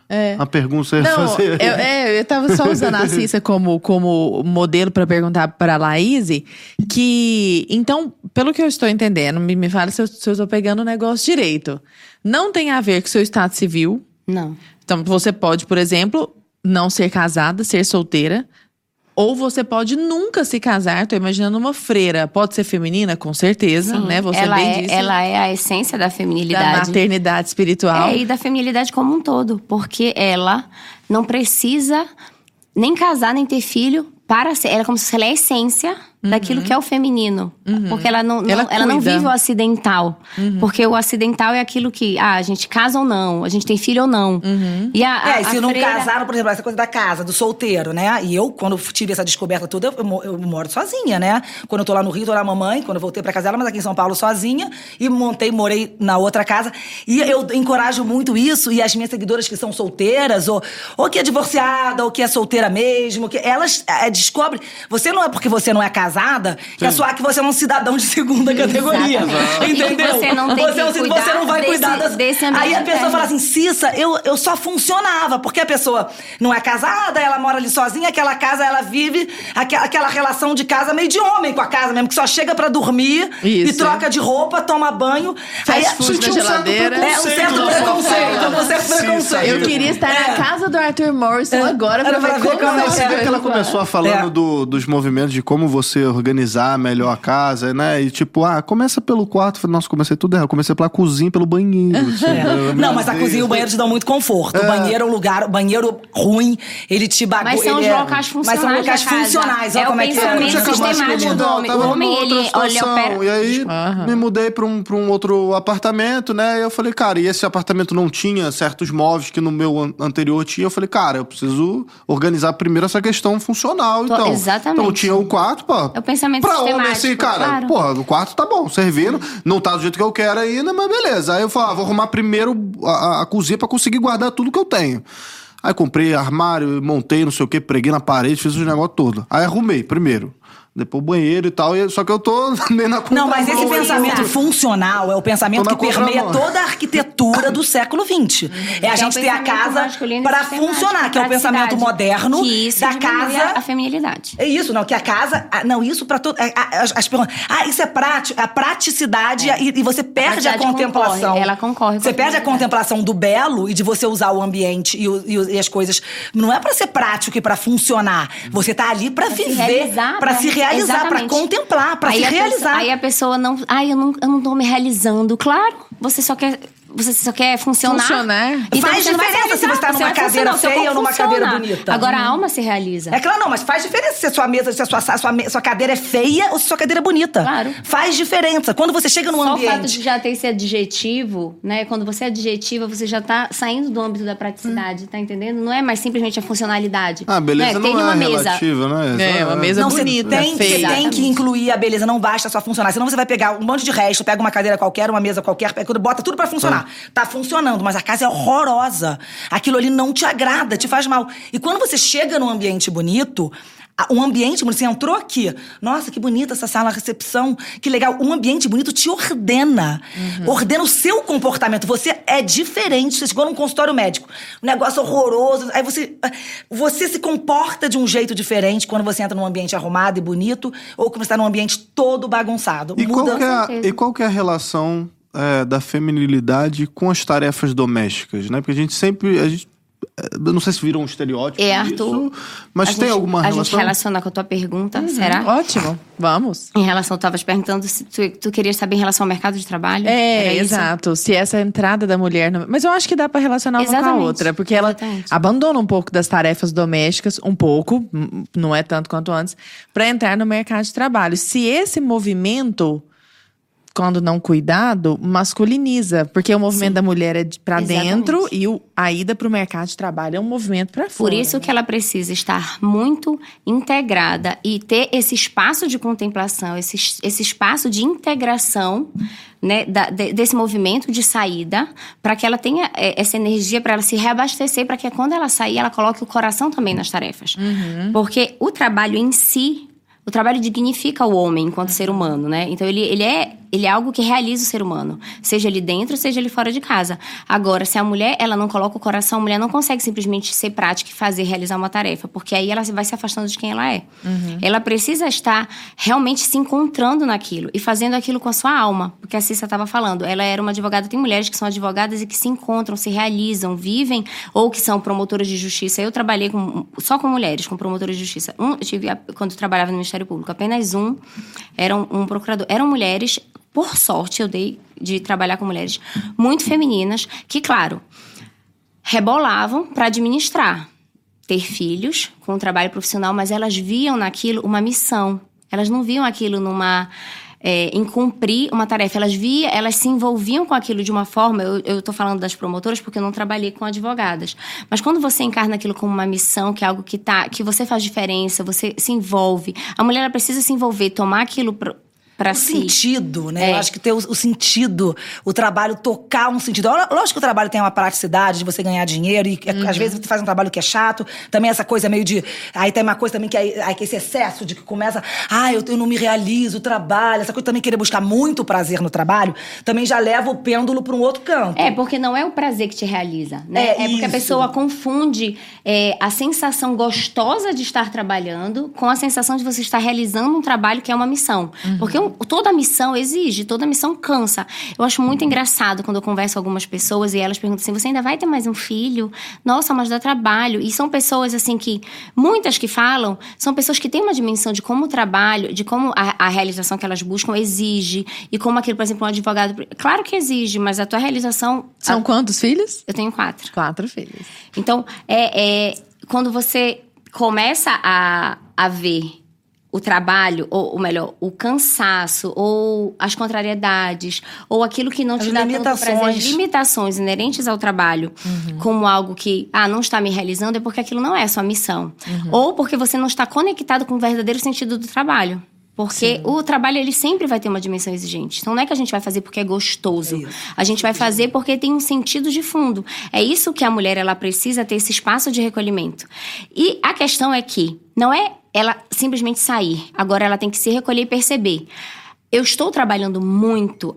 É. A pergunta ia Não, fazer. eu, é, eu tava só usando a Cissa como, como modelo pra perguntar pra Laís que, então, pelo que eu estou entendendo, me, me fala se eu, se eu estou pegando o negócio direito. Não tem a ver com seu estado civil. Não. Então, você pode, por exemplo, não ser casada, ser solteira. Ou você pode nunca se casar. Tô imaginando uma freira. Pode ser feminina, com certeza, Sim, né? Você ela, bem é, disse. ela é a essência da da feminilidade. maternidade espiritual. É, e da feminilidade como um todo. Porque ela não precisa nem casar, nem ter filho para ser. Ela é como se ela é a essência daquilo que é o feminino. Porque ela não, não- Ela ela, não vive o acidental. Porque o acidental é aquilo que, ah, a gente casa ou não, a gente tem filho ou não. E a, a, É, e se a não freira- casaram, por exemplo, essa coisa da casa, do solteiro, né? E eu, quando tive essa descoberta toda, eu, eu moro sozinha, né? Quando eu tô lá no Rio, tô lá mamãe, quando eu voltei pra casa dela, mas aqui em São Paulo sozinha, e montei, morei na outra casa. E eu encorajo muito isso, e as minhas seguidoras que são solteiras, ou, ou que é divorciada, ou que é solteira mesmo, que elas é, descobrem. Você não é porque você não é casada, que é só que você é um cidadão de segunda categoria. Exatamente. Entendeu? E você não tem você, que é um- você não vai desse- cuidar das... desse Aí a ambiente pessoa interno. fala assim, Cissa, eu, eu só funcionava, porque a pessoa não é casada, ela mora ali sozinha, aquela casa, ela vive aquela, aquela relação de casa meio de homem com a casa mesmo, que só chega pra dormir e Isso. troca de roupa, toma banho. Fast Aí, na um certo geladeira. É, um certo não preconceito, um certo preconceito. Eu queria estar na casa do Arthur Morrison agora pra ver como como é que é. Você vê que ela começou a falando É. do- dos movimentos de como você organizar melhor a casa, né? E tipo, ah, começa pelo quarto. Falei, nossa, comecei tudo errado. Comecei pela cozinha, pelo banheiro. assim, né? É. Não, mas a cozinha e o banheiro te dão muito conforto. O banheiro é um lugar, o banheiro ruim, ele te bagulha. Mas são os locais funcionais. Mas são locais funcionais, olha é como o é que é. Acabado de sistemático do mudar, homem. eu O tava homem, numa ele, outra olha, situação. opera. E aí, me mudei pra um, pra um outro apartamento, né? E eu falei, cara, e esse apartamento não tinha certos móveis que no meu an- anterior tinha. Eu falei, cara, eu preciso organizar primeiro essa questão funcional, Tô- então. exatamente. Então tinha o quarto, pô. É o pensamento pra homem, sistemático, assim, cara, claro. porra, o quarto tá bom, servindo. Não tá do jeito que eu quero ainda, mas beleza. Aí eu falei, ah, vou arrumar primeiro a, a- a cozinha pra conseguir guardar tudo que eu tenho. Aí comprei armário, montei, não sei o que, preguei na parede, fiz os negócios todo. Aí arrumei primeiro. Depois o banheiro e tal. e- Só que eu tô meio na Não, mas esse pensamento pensar. funcional é o pensamento que permeia toda a arquitetura do século XX. É a É o gente ter a casa e para funcionar, que é o pensamento moderno que isso da casa. a feminilidade. É isso, não, que a casa. Não, isso pra todo. As, as perguntas. Ah, isso é prático, a praticidade e, e você perde a, praticidade contemplação. concorre, ela concorre com Você a perde a contemplação do belo e de você usar o ambiente e, o- e e as coisas. Não é pra ser prático e pra funcionar. Você tá ali se viver, realizar, pra né? se realizar, pra Exatamente. contemplar, Aí se a pessoa- realizar. aí a pessoa não. Ai, eu não, eu não tô me realizando. Claro, você só quer. Você só quer funcionar. Funcionar. Então Faz você não vai se diferença se você tá numa vai cadeira funcionar, o feia ou numa cadeira funciona. bonita. Agora a alma se realiza. É claro, não, mas faz diferença se a sua mesa, se a sua, a sua, sua cadeira é feia ou se a sua cadeira é bonita. Claro. Faz diferença. Quando você chega num Só o ambiente. fato de já ter esse adjetivo, né? Quando você é adjetiva, você já tá saindo do âmbito da praticidade, tá entendendo? Não é mais simplesmente a funcionalidade. Ah, beleza né? não Tem é uma mesa. relativa, né? É, uma mesa Não, bonita, você tem, feia. você tem que incluir a beleza, não basta só funcionar. Senão você vai pegar um monte de resto, pega uma cadeira qualquer, uma mesa qualquer, pega, bota tudo pra funcionar. Tá funcionando, mas a casa é horrorosa. Aquilo ali não te agrada, te faz mal. E quando você chega num ambiente bonito, a- um ambiente bonito, você entrou aqui. Nossa, que bonita essa sala, recepção, que legal. Um ambiente bonito te ordena. Ordena o seu comportamento. Você é diferente. Você chegou num consultório médico. Um negócio horroroso. Aí você. Você se comporta de um jeito diferente quando você entra num ambiente arrumado e bonito, ou quando você está num ambiente todo bagunçado. E qual, Muda. que é a, e qual que é a relação é, da feminilidade com as tarefas domésticas, né? Porque a gente sempre. A gente, é, eu não sei se viram um estereótipo. É, disso, Arthur. mas tem gente- alguma A gente relação? relaciona com a tua pergunta, Uhum. será? Ótimo, vamos. Em relação, tu estavas perguntando se tu, tu querias saber em relação ao mercado de trabalho? É, isso? exato. Se essa entrada da mulher. No... Mas eu acho que dá pra relacionar uma com a outra. Porque ela exatamente. abandona um pouco das tarefas domésticas, um pouco, não é tanto quanto antes, pra entrar no mercado de trabalho. Se esse movimento. Quando não cuidado, masculiniza. Porque o movimento da mulher é Exatamente. dentro e o, a ida pro mercado de trabalho é um movimento pra fora. Por isso que ela precisa estar muito integrada e ter esse espaço de contemplação, esse, esse espaço de integração né, da- de- desse movimento de saída, para que ela tenha é, essa energia para ela se reabastecer, para que quando ela sair, ela coloque o coração também nas tarefas. Porque o trabalho em si. O trabalho dignifica o homem enquanto ser humano, né? Então ele, ele, é, ele é algo que realiza o ser humano, seja ele dentro, seja ele fora de casa. Agora, se a mulher ela não coloca o coração, a mulher não consegue simplesmente ser prática e fazer, realizar uma tarefa, porque aí ela vai se afastando de quem ela é. Ela precisa estar realmente se encontrando naquilo e fazendo aquilo com a sua alma, porque a Cissa estava falando, ela era uma advogada, tem mulheres que são advogadas e que se encontram, se realizam, vivem, ou que são promotoras de justiça. Eu trabalhei com, só com mulheres, com promotoras de justiça. Um, eu tive, quando eu trabalhava no Ministério Público, apenas um era um, um procurador. Eram mulheres, por sorte, eu dei de trabalhar com mulheres muito femininas, que, claro, rebolavam para administrar, ter filhos com um trabalho profissional, mas elas viam naquilo uma missão. Elas não viam aquilo numa é, em cumprir uma tarefa. Elas via, elas se envolviam com aquilo de uma forma. Eu estou falando das promotoras porque eu não trabalhei com advogadas. Mas quando você encarna aquilo como uma missão, que é algo que tá, que você faz diferença, você se envolve. A mulher precisa se envolver, tomar aquilo para o si. sentido, né? É. Eu acho que ter o, o sentido, o trabalho tocar um sentido. Lógico que o trabalho tem uma praticidade de você ganhar dinheiro e é, às vezes você faz um trabalho que é chato. Também essa coisa meio de. Aí tem uma coisa também que é, aí, que é esse excesso de que começa. Ah, eu, eu não me realizo, o trabalho. Essa coisa também querer buscar muito prazer no trabalho também já leva o pêndulo para um outro canto. É, porque não é o prazer que te realiza, né? É É, porque a isso. pessoa confunde é, a sensação gostosa de estar trabalhando com a sensação de você estar realizando um trabalho que é uma missão. Porque um- toda missão exige, toda missão cansa. Eu acho muito engraçado quando eu converso com algumas pessoas e elas perguntam assim: você ainda vai ter mais um filho? Nossa, mas dá trabalho. E são pessoas assim que, muitas que falam, são pessoas que têm uma dimensão de como o trabalho, de como a, a realização que elas buscam exige. E como aquilo, por exemplo, um advogado. Claro que exige, mas a tua realização. São quantos filhos? Eu tenho quatro. Quatro filhos. Então, é, é quando você começa a, a ver o trabalho, ou, ou melhor, o cansaço, ou as contrariedades, ou aquilo que não te As dá tanto limitações. prazer, as limitações inerentes ao trabalho, como algo que, ah, não está me realizando, é porque aquilo não é a sua missão. Ou porque você não está conectado com o verdadeiro sentido do trabalho. Porque o trabalho, ele sempre vai ter uma dimensão exigente. Então, não é que a gente vai fazer porque é gostoso. A gente vai fazer porque tem um sentido de fundo. É isso que a mulher, ela precisa ter esse espaço de recolhimento. E a questão é que não é ela simplesmente sair. Agora, ela tem que se recolher e perceber. Eu estou trabalhando muito.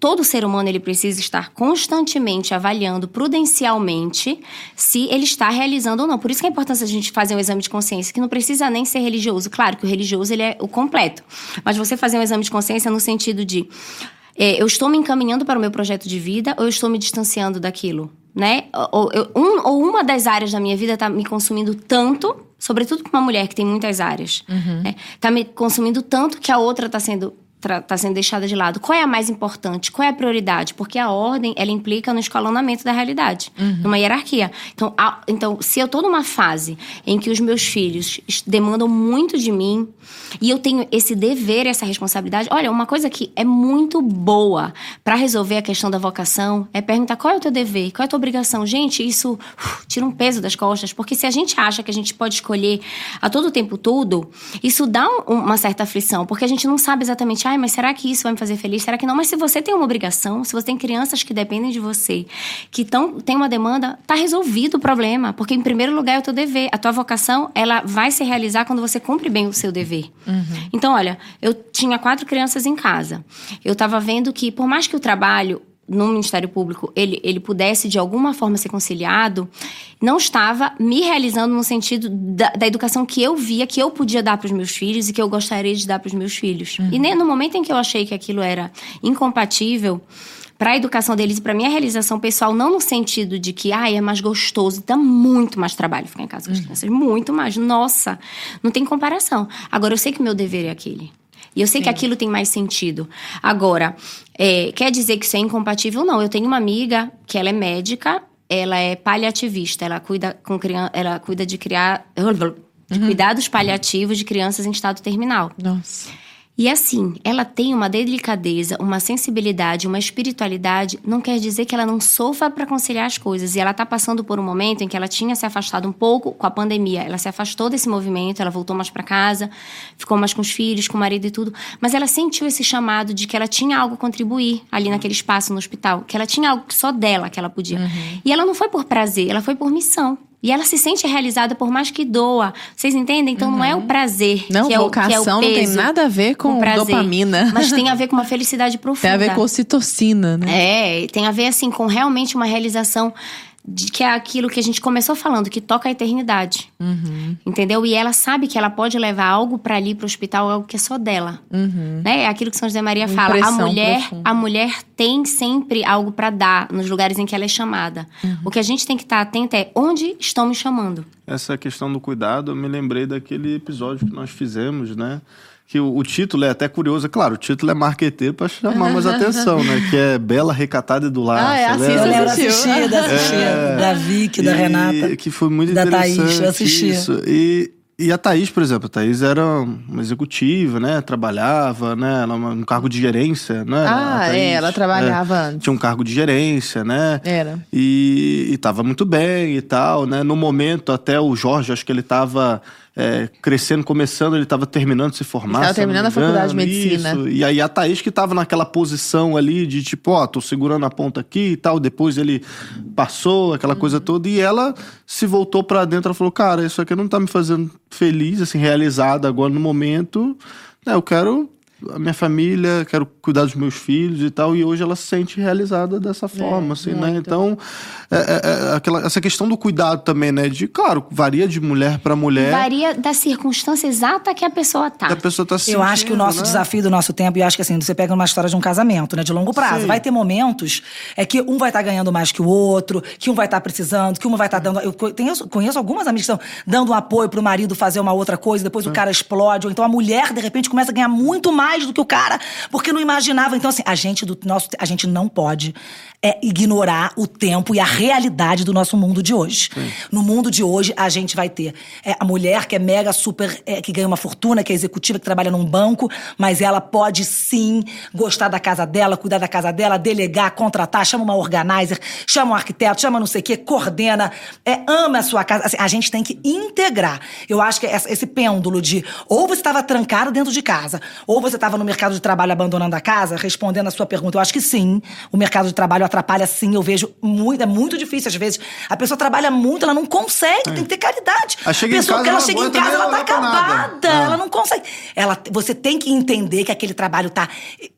Todo ser humano ele precisa estar constantemente avaliando prudencialmente se ele está realizando ou não. Por isso que é importante a gente fazer um exame de consciência, que não precisa nem ser religioso. Claro que o religioso ele é o completo. Mas você fazer um exame de consciência no sentido de é, eu estou me encaminhando para o meu projeto de vida ou eu estou me distanciando daquilo, né? Ou, eu- um- ou uma das áreas da minha vida está me consumindo tanto, sobretudo para uma mulher que tem muitas áreas, né? Tá me consumindo tanto que a outra está sendo está sendo deixada de lado. Qual é a mais importante? Qual é a prioridade? Porque a ordem, ela implica no escalonamento da realidade, numa hierarquia. Então, a- então, se eu tô numa fase em que os meus filhos demandam muito de mim e eu tenho esse dever, essa responsabilidade, olha, uma coisa que é muito boa para resolver a questão da vocação é perguntar qual é o teu dever, qual é a tua obrigação. Gente, isso uf, tira um peso das costas, porque se a gente acha que a gente pode escolher a todo tempo tudo, isso dá um- uma certa aflição, porque a gente não sabe exatamente, ai, mas será que isso vai me fazer feliz? Será que não? Mas se você tem uma obrigação, se você tem crianças que dependem de você, que tão, tem uma demanda, tá resolvido o problema, porque em primeiro lugar é o teu dever. A tua vocação, ela vai se realizar quando você cumpre bem o seu dever. Então, olha, eu tinha quatro crianças em casa. Eu tava vendo que, por mais que o trabalho no Ministério Público ele, ele pudesse de alguma forma ser conciliado, não estava me realizando no sentido da, da educação que eu via que eu podia dar para os meus filhos e que eu gostaria de dar para os meus filhos. E nem no momento em que eu achei que aquilo era incompatível para a educação deles e para minha realização pessoal, não no sentido de que ai, é mais gostoso, dá muito mais trabalho ficar em casa com as crianças, muito mais. Nossa, não tem comparação. Agora eu sei que o meu dever é aquele. E eu sei que aquilo tem mais sentido. Agora, é, quer dizer que isso é incompatível? Não. Eu tenho uma amiga que ela é médica, ela é paliativista, ela cuida com criança, ela cuida de criar de cuidados paliativos de crianças em estado terminal. Nossa. E assim, ela tem uma delicadeza, uma sensibilidade, uma espiritualidade, não quer dizer que ela não sofra para conciliar as coisas. E ela tá passando por um momento em que ela tinha se afastado um pouco com a pandemia. Ela se afastou desse movimento, ela voltou mais para casa, ficou mais com os filhos, com o marido e tudo. Mas ela sentiu esse chamado de que ela tinha algo a contribuir ali naquele espaço no hospital, que ela tinha algo só dela que ela podia. E ela não foi por prazer, ela foi por missão. E ela se sente realizada por mais que doa. Vocês entendem? Então não é o prazer Não, que é o, que é o vocação não tem peso nada a ver com prazer, dopamina. Mas tem a ver com uma felicidade profunda. Tem a ver com ocitocina, né? É, tem a ver assim com realmente uma realização de que é aquilo que a gente começou falando, que toca a eternidade. Uhum. Entendeu? E ela sabe que ela pode levar algo para ali pro hospital, algo que é só dela. Né? É aquilo que São José Maria fala, a mulher, profunda. a mulher tem sempre algo para dar nos lugares em que ela é chamada. Uhum. O que a gente tem que estar atento é onde estão me chamando. Essa questão do cuidado, eu me lembrei daquele episódio que nós fizemos, né? Que o, o título é até curioso, é claro, o título é marqueteiro para chamar mais atenção, né? Que é Bela, Recatada e do Lar. Ah, é, Você assista, Eu assisti, da, assisti, É. da Vicky, da E Renata. Que foi muito da Thaís, interessante. eu assisti. Isso. E E a Thaís, por exemplo, a Thaís era uma executiva, né? Trabalhava, né? Ela um cargo de gerência, né? Ah, Thaís, é, ela trabalhava é, antes. Tinha um cargo de gerência, né? Era. E, e tava muito bem e tal, né? No momento, até o Jorge, acho que ele tava é, crescendo, começando, ele tava terminando de se formar. Ele tava se eu não terminando me a faculdade de engano, medicina. isso. E aí a Thaís que tava naquela posição ali de tipo, ó, tô segurando a ponta aqui e tal. Depois ele passou, aquela coisa toda. E ela se voltou pra dentro e falou: Cara, isso aqui não tá me fazendo feliz, assim, realizada agora no momento. Né, eu quero a minha família, quero cuidar dos meus filhos e tal. E hoje ela se sente realizada dessa forma, assim, né? muito. Então, é, é, é aquela, essa questão do cuidado também, né? De, claro, varia de mulher pra mulher. Varia da circunstância exata que a pessoa tá. que a pessoa tá se Eu acho que o nosso sentindo, né? desafio do nosso tempo, e eu acho que assim, você pega uma história de um casamento, né, de longo prazo. Sim. Vai ter momentos é que um vai estar ganhando mais que o outro, que um vai estar precisando, que uma vai estar dando. Eu co- conheço, conheço algumas amigas que estão dando um apoio pro marido fazer uma outra coisa, depois o cara explode, ou então a mulher, de repente, começa a ganhar muito mais do que o cara, porque não imaginava. Então, assim, a gente do nosso. A gente não pode é, ignorar o tempo e a realidade do nosso mundo de hoje. No mundo de hoje, a gente vai ter é, a mulher que é mega super, é, que ganha uma fortuna, que é executiva, que trabalha num banco, mas ela pode sim gostar da casa dela, cuidar da casa dela, delegar, contratar, chama uma organizer, chama um arquiteto, chama não sei o quê, coordena, é, ama a sua casa. Assim, a gente tem que integrar. Eu acho que esse pêndulo de ou você estava trancado dentro de casa, ou você estava no mercado de trabalho abandonando a casa, respondendo a sua pergunta, eu acho que sim, o mercado de trabalho atrapalha sim, eu vejo muito, é muito difícil às vezes. A pessoa trabalha muito, ela não consegue, tem que ter caridade. Chega em pessoa casa, que ela ela chega em casa, ela tá acabada, É. ela não consegue. Ela, você tem que entender que aquele trabalho tá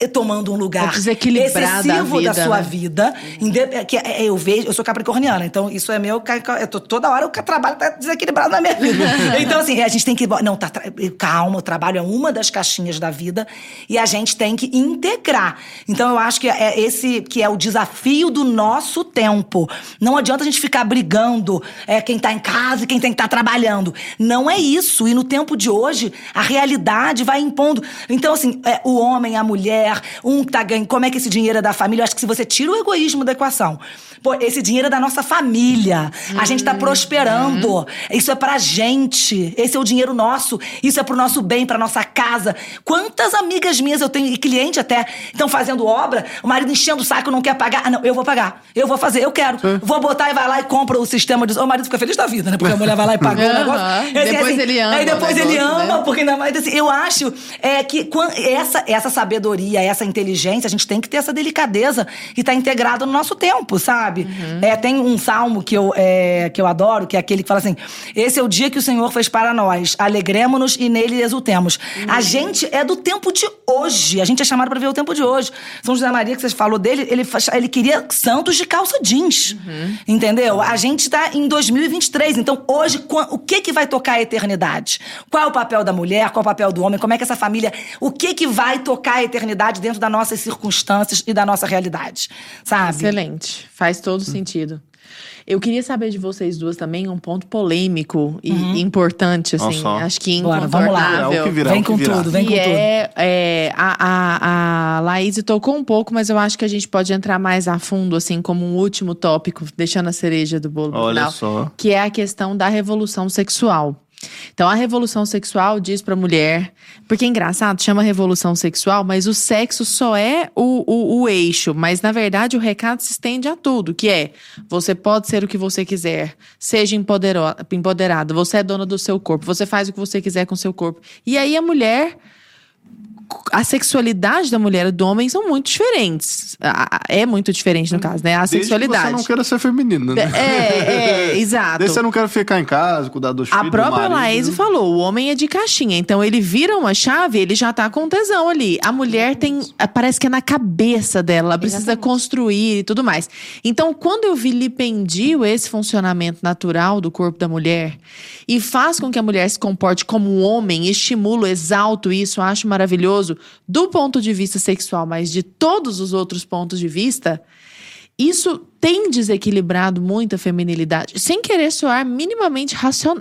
eh, tomando um lugar É desequilibrado excessivo da da vida, sua né? vida. Inde- que é- eu vejo, eu sou capricorniana, então isso é meu. Eu tô, toda hora o trabalho tá desequilibrado na minha vida. então, assim, a gente tem que. Não, tá, calma, o trabalho é uma das caixinhas da vida e a gente tem que integrar. Então, eu acho que é esse que é o desafio do nosso tempo. Não adianta a gente ficar brigando é, quem tá em casa e quem tem que estar trabalhando. Não é isso. E no tempo de hoje, a realidade vai impondo. Então, assim, é, o homem, a mulher, um que tá ganhando. Como é que esse dinheiro é da família? Eu acho que se você tira o egoísmo da equação, pô, esse dinheiro é da nossa família. A gente tá prosperando. Isso é pra gente. Esse é o dinheiro nosso. Isso é pro nosso bem, pra nossa casa. Quantas amigas minhas eu tenho, e cliente até, estão fazendo obra, o marido enchendo o saco, não quer pagar. Ah, não, eu vou pagar. Eu vou fazer, eu quero. Vou botar e vai lá e compra o sistema de. O marido fica feliz da vida, né? Porque a mulher vai lá e paga o negócio. E assim, Depois ele ama Aí depois o ele ama, né? porque ainda mais assim, eu acho é, que essa, essa sabedoria, essa inteligência, a gente tem que ter essa delicadeza e tá integrado no nosso tempo, sabe? Uhum. É, tem um salmo que eu, é, que eu adoro, que é aquele que fala assim: Esse é o dia que o Senhor fez para nós, alegremos-nos e nele exultemos. Uhum. A gente é do tempo de hoje, a gente é chamado para ver o tempo de hoje. São José Maria, que você falou dele, ele, ele queria santos de calça jeans, Uhum. entendeu? A gente tá em 2023, então hoje, o que que vai tocar a eternidade? Qual é o papel da mulher? Qual é o papel do homem? Como é que essa família. O que que vai tocar a eternidade dentro das nossas circunstâncias e da nossa realidade? Sabe? Excelente. Faz todo sentido. Eu queria saber de vocês duas também um ponto polêmico e importante, assim. Só. Acho que Bora, vamos lá. É o que virá, vem o que com tudo, vem com tudo. é, é, a, a, a Laís tocou um pouco, mas eu acho que a gente pode entrar mais a fundo, assim, como um último tópico, deixando a cereja do bolo no Olha final, só. que é a questão da revolução sexual. Então, a revolução sexual diz pra mulher. Porque é engraçado, chama revolução sexual, mas o sexo só é o, o, o eixo. Mas, na verdade, o recado se estende a tudo: que é você pode ser o que você quiser, seja empoderado, você é dona do seu corpo, você faz o que você quiser com seu corpo. E aí a mulher a sexualidade da mulher e do homem são muito diferentes. A- a- É muito diferente, no caso, né? A Desde que sexualidade. você não queira ser feminina, né? É, é, exato. Desde que você não quer ficar em casa, cuidar dos A filhos, do própria marido. Laís falou, o homem é de caixinha. Então ele vira uma chave, ele já tá com tesão ali. A mulher tem, parece que é na cabeça dela, ela precisa Exatamente. construir e tudo mais. Então quando eu vilipendio esse funcionamento natural do corpo da mulher e faz com que a mulher se comporte como um homem, estimulo, exalto isso, acho maravilhoso do ponto de vista sexual, mas de todos os outros pontos de vista, isso tem desequilibrado muito a feminilidade, sem querer soar minimamente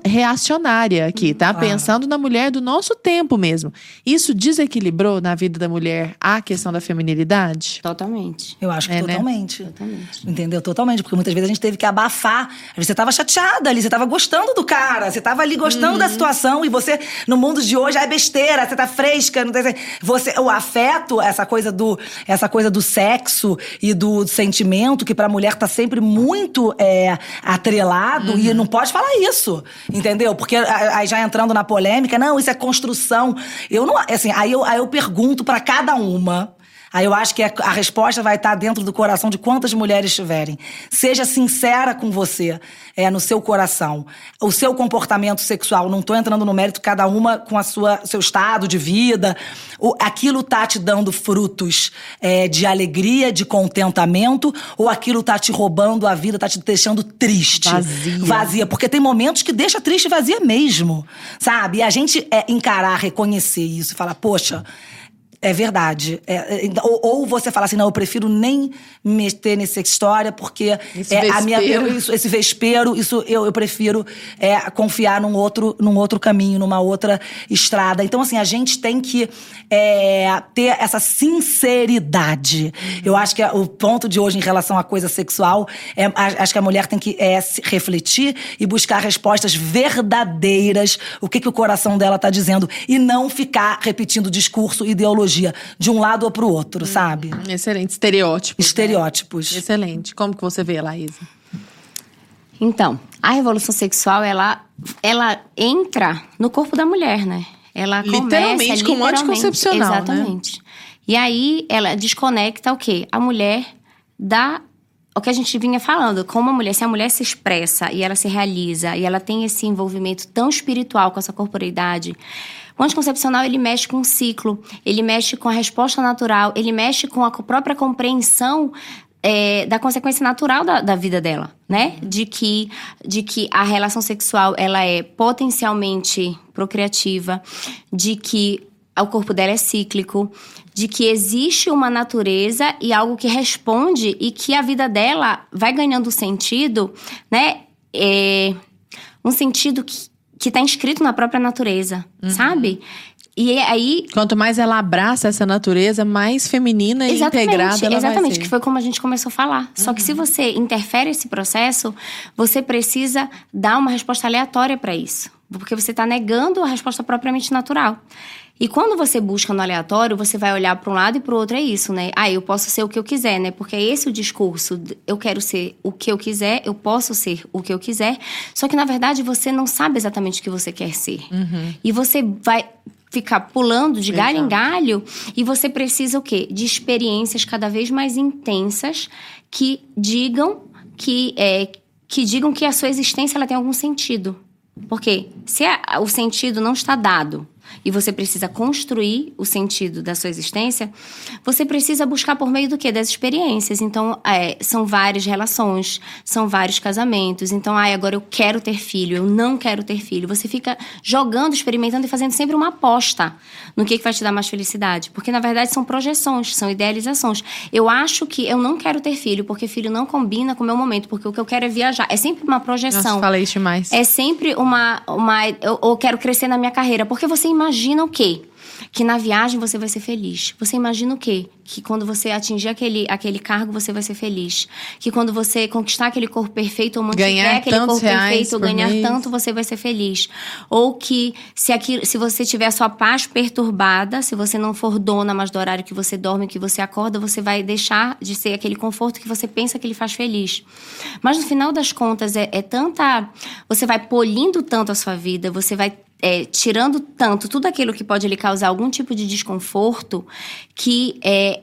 reacionária aqui, tá? claro. Pensando na mulher do nosso tempo mesmo. Isso desequilibrou na vida da mulher a questão da feminilidade? Totalmente. Eu acho que É, né? totalmente. Totalmente. Entendeu? Totalmente. Porque muitas vezes a gente teve que abafar. Você tava chateada ali, você tava gostando do cara, você tava ali gostando Uhum. da situação e você, no mundo de hoje, é besteira, você tá fresca, não tem. Você, o afeto, essa coisa do, essa coisa do sexo e do sentimento, que pra mulher tá sempre muito é, atrelado e Uhum. não pode falar isso. Entendeu? Porque aí já entrando na polêmica, não, isso é construção. Eu não. Assim, aí eu, aí eu pergunto pra cada uma. Aí eu acho que a, resposta vai estar dentro do coração de quantas mulheres tiverem. Seja sincera com você, é, no seu coração. O seu comportamento sexual, não tô entrando no mérito, cada uma com a sua seu estado de vida. O, aquilo tá te dando frutos é, de alegria, de contentamento, ou aquilo tá te roubando a vida, tá te deixando triste. Vazia. Vazia. Porque tem momentos que deixa triste e vazia mesmo. Sabe? E a gente é, encarar, reconhecer isso e falar, poxa. É verdade. É, é, ou, ou você fala assim, não, eu prefiro nem me meter nessa história, porque Esse é, a minha, isso- esse vespero, isso eu, eu prefiro é, confiar num outro, num outro caminho, numa outra estrada. Então, assim, a gente tem que é, ter essa sinceridade. Eu acho que é o ponto de hoje em relação à coisa sexual, é, acho que a mulher tem que é, refletir e buscar respostas verdadeiras, o que, que o coração dela tá dizendo, e não ficar repetindo discurso, ideologia, de um lado ou pro outro, sabe? Excelente. Estereótipo. Estereótipos. Excelente. Como que você vê, Laísa? Então, a revolução sexual, ela, ela entra no corpo da mulher, né? Ela Literalmente, começa, como anticoncepcional, né? Exatamente. E aí, ela desconecta o quê? A mulher da... O que a gente vinha falando, como a mulher, se a mulher se expressa e ela se realiza e ela tem esse envolvimento tão espiritual com essa corporeidade, o anticoncepcional ele mexe com o ciclo, ele mexe com a resposta natural, ele mexe com a própria compreensão é, da consequência natural da, da vida dela, né? De que, de que a relação sexual ela é potencialmente procriativa, de que o corpo dela é cíclico, de que existe uma natureza e algo que responde e que a vida dela vai ganhando sentido, né? É, um sentido que, que tá inscrito na própria natureza, sabe? E aí Quanto mais ela abraça essa natureza, mais feminina e integrada ela exatamente, que foi como a gente começou a falar. Só que se você interfere esse processo, você precisa dar uma resposta aleatória para isso, porque você está negando a resposta propriamente natural. E quando você busca no aleatório, você vai olhar para um lado e para o outro, é isso, né? Ah, eu posso ser o que eu quiser, né? Porque é esse o discurso. Eu quero ser o que eu quiser, eu posso ser o que eu quiser. Só que, na verdade, você não sabe exatamente o que você quer ser. E você vai ficar pulando de galho em galho e você precisa o quê? De experiências cada vez mais intensas que digam que é, que digam que a sua existência ela tem algum sentido. Porque se a- o sentido não está dado e você precisa construir o sentido da sua existência, você precisa buscar por meio do quê? Das experiências. Então, é, são várias relações, são vários casamentos. Então, ai, agora eu quero ter filho, eu não quero ter filho. Você fica jogando, experimentando e fazendo sempre uma aposta no que, que vai te dar mais felicidade. Porque, na verdade, são projeções, são idealizações. Eu acho que eu não quero ter filho, porque filho não combina com o meu momento, porque o que eu quero é viajar. É sempre uma projeção. Nossa, falei demais. É sempre uma. uma eu, eu quero crescer na minha carreira. Porque você imagina o quê? Que na viagem você vai ser feliz. Você imagina o quê? Que quando você atingir aquele, aquele cargo, você vai ser feliz. Que quando você conquistar aquele corpo perfeito ou mantiver Ganhar aquele corpo perfeito ganhar mês. tanto, você vai ser feliz. Ou que se, aquilo, se você tiver a sua paz perturbada, se você não for dona mais do horário que você dorme, que você acorda, você vai deixar de ser aquele conforto que você pensa que ele faz feliz. Mas no final das contas, é, é tanta. Você vai polindo tanto a sua vida, você vai é, tirando tanto tudo aquilo que pode lhe causar algum tipo de desconforto que, é,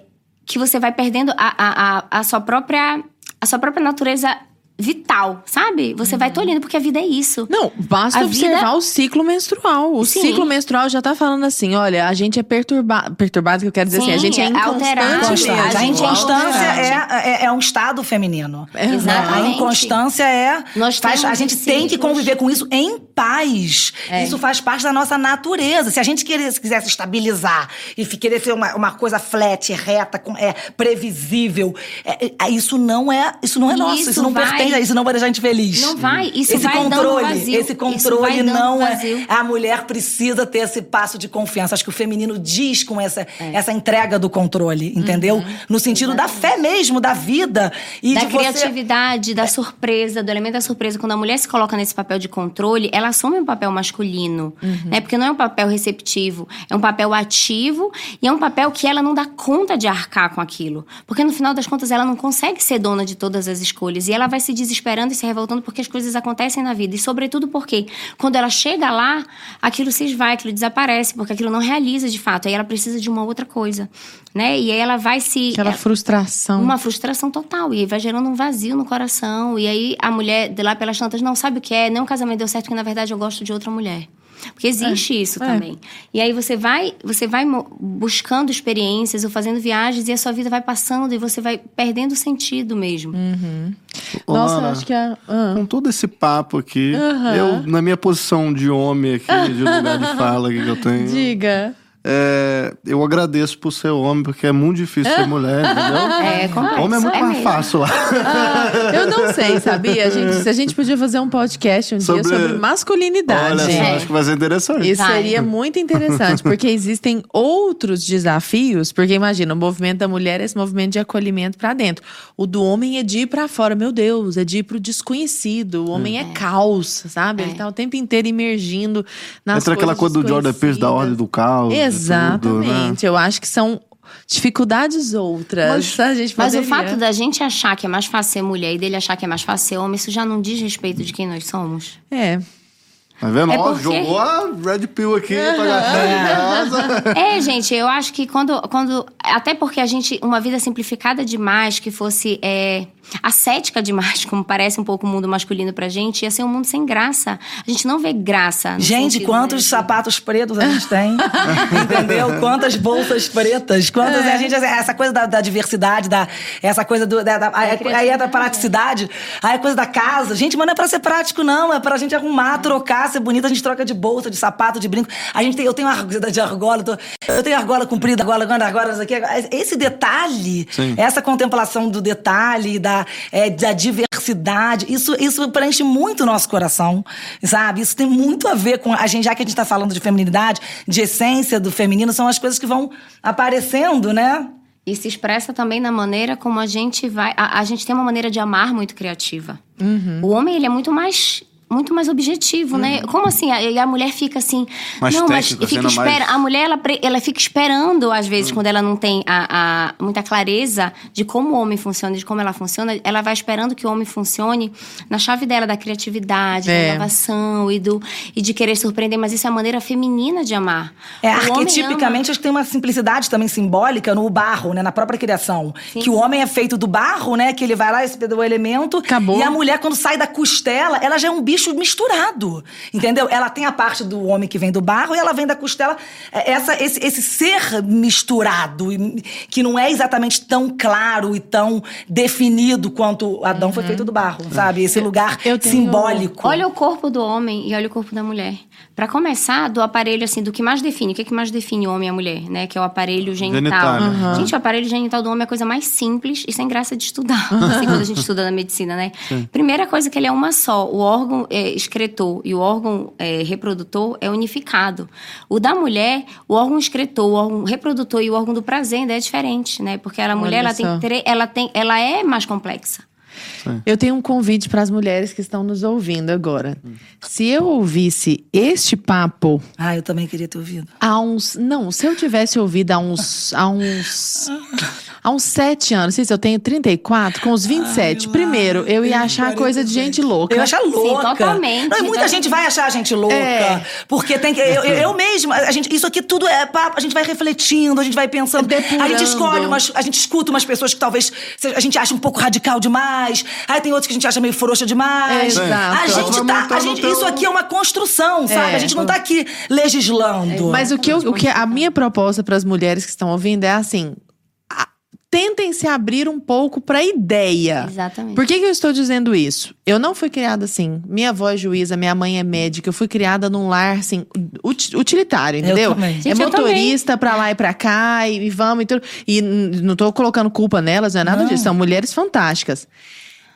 que você vai perdendo a, a, a, a sua própria a sua própria natureza vital, sabe? Você vai tolhendo, porque a vida é isso. Não, basta A observar vida- o ciclo menstrual. O Sim. ciclo menstrual já tá falando assim: olha, a gente é perturbado. Perturbado, que eu quero dizer assim, a Sim, gente é é inconstante. A gente é inconstância é, é, é um estado feminino. É, A Exatamente. inconstância é. Nós faz- a gente tem que conviver com isso em paz. É. Isso faz parte da nossa natureza. Se a gente quisesse estabilizar e querer ser uma, uma coisa flat, reta, com- é, previsível, é, é, isso não é, isso não é nosso. Isso, isso não vai- pertence, a- isso não vai deixar a gente feliz. Não vai, isso esse vai dando controle, vazio. esse Isso controle vai dando não é. vazio. A mulher precisa ter esse passo de confiança. Acho que o feminino diz com essa, É. essa entrega do controle, entendeu? No sentido da fé mesmo, da vida e Uhum. da de você criatividade, da surpresa, do elemento da surpresa. Quando a mulher se coloca nesse papel de controle, ela assume um papel masculino, né? Porque não é um papel receptivo, é um papel ativo e é um papel que ela não dá conta de arcar com aquilo. Porque no final das contas ela não consegue ser dona de todas as escolhas e ela vai se desesperando e se revoltando porque as coisas acontecem na vida. E sobretudo porque quando ela chega lá, aquilo se esvai, aquilo desaparece, porque aquilo não realiza de fato. Aí ela precisa de uma outra coisa, né? E aí ela vai se Aquela frustração. uma frustração total. E aí vai gerando um vazio no coração. E aí a mulher, de lá pelas tantas, não sabe o que é, nem o casamento deu certo, porque na verdade eu gosto de outra mulher. Porque existe isso é. também. E aí você vai, você vai buscando experiências ou fazendo viagens e a sua vida vai passando e você vai perdendo o sentido mesmo. Ô, Nossa, Ana, eu acho que é. ah. Com todo esse papo aqui, Aham. eu, na minha posição de homem aqui, de lugar de fala que eu tenho, Diga. É, eu agradeço por ser homem, porque é muito difícil ser mulher, entendeu? É complexo. Homem é muito mais mesmo. fácil lá. Ah, eu não sei, sabia? A gente, se a gente podia fazer um podcast um Sobre- dia sobre masculinidade. Olha só, É. acho que vai ser interessante. Isso Vai. seria muito interessante, porque existem outros desafios. Porque imagina, o movimento da mulher é esse movimento de acolhimento pra dentro. O do homem é de ir pra fora. Meu Deus, é de ir pro desconhecido. O homem é, caos, sabe? Ele É. tá o tempo inteiro imergindo nas Entra aquela coisa coisas do Jordan Pierce da ordem do caos. E tudo, né? Exatamente. Eu acho que são dificuldades outras. a gente Mas o fato da gente achar que é mais fácil ser mulher e dele achar que é mais fácil ser homem, isso já não diz respeito de quem nós somos. É. Tá vendo? É Ó, porque- jogou a Red Pill aqui pra gastar em casa. É, gente, eu acho que quando, quando. Até porque a gente. Uma vida simplificada demais, que fosse é, ascética demais, como parece um pouco o mundo masculino pra gente, ia ser um mundo sem graça. A gente não vê graça. no Gente, sentido, quantos né, sapatos pretos a gente tem? entendeu? Quantas bolsas pretas? Quantas. É. A gente, essa coisa da, da diversidade, da, essa coisa do. Da, da- aí, aí é da praticidade, aí a coisa da casa. Gente, mas não é pra ser prático, não. É pra gente arrumar, trocar, ser bonita. A gente troca de bolsa, de sapato, de brinco. A gente tem, eu tenho argola de argola, eu, tô- eu tenho argola comprida, argola grande, argola, isso aqui. Esse detalhe, Sim. essa contemplação do detalhe, da, é, da diversidade, isso, isso preenche muito o nosso coração, sabe? Isso tem muito a ver com a gente, já que a gente tá falando de feminilidade, de essência do feminino, são as coisas que vão aparecendo, né? E se expressa também na maneira como a gente vai. A, a gente tem uma maneira de amar muito criativa. Uhum. O homem, ele é muito mais. Muito mais objetivo, né? Como assim? A- E a, mulher fica assim. Mais não, mas fica sendo mais- espera. A mulher, ela, ela fica esperando, às vezes, quando ela não tem a, a- muita clareza de como o homem funciona, de como ela funciona, ela vai esperando que o homem funcione na chave dela, da criatividade, É. da inovação e, do, e de querer surpreender. Mas isso é a maneira feminina de amar. É, O arquetipicamente, acho que tem uma simplicidade também simbólica no barro, né? Na própria criação. Que o homem é feito do barro, né? Que ele vai lá, esse o elemento. Acabou. E a mulher, quando sai da costela, ela já é um bicho misturado. Entendeu? Ela tem a parte do homem que vem do barro e ela vem da costela. É, Essa, esse, esse ser misturado, que não é exatamente tão claro e tão definido quanto Adão foi feito do barro, sabe? Esse lugar eu tenho- simbólico. Olha o corpo do homem e olha o corpo da mulher. Pra começar, do aparelho, assim, do que mais define. O que, é que mais define o homem e a mulher, né? Que é o aparelho genital. Genital, né? Gente, o aparelho genital do homem é a coisa mais simples e sem graça de estudar. Assim, quando a gente estuda na medicina, né? Primeira coisa que ele é uma só. O órgão é, excretor e o órgão é, reprodutor é unificado. O da mulher, o órgão excretor, o órgão reprodutor e o órgão do prazer ainda é diferente, né? Porque a mulher, ela tem, só. ela tem, ela é mais complexa. Eu tenho um convite para as mulheres que estão nos ouvindo agora. Se eu ouvisse este papo Ah, eu também queria ter ouvido. há uns. Não, se eu tivesse ouvido há uns. Há uns. Há uns sete anos, não sei se eu tenho 34, com os 27. Primeiro, eu ia achar coisa de gente louca. Eu ia achar louca. totalmente. Não, e muita gente vai achar a gente louca. É. Porque tem que. Eu, eu, mesma, a gente, isso aqui tudo é papo, a gente vai refletindo, a gente vai pensando. Depurando. A gente escolhe umas. A gente escuta umas pessoas que talvez a gente acha um pouco radical demais. Demais. Aí tem outros que a gente acha meio frouxa demais. Exato. A gente tá. A gente, Isso aqui é uma construção, sabe? É. A gente não tá aqui legislando. Mas o que, eu- o que a minha proposta para as mulheres que estão ouvindo é assim: tentem se abrir um pouco para ideia. Exatamente. Por que, que eu estou dizendo isso? Eu não fui criada assim. Minha avó é juíza, minha mãe é médica. Eu fui criada num lar, assim, uti- utilitário, entendeu? É Gente, eu motorista pra lá e pra cá, e, e vamos e tudo. E não tô colocando culpa nelas, não é nada Não. disso. São mulheres fantásticas.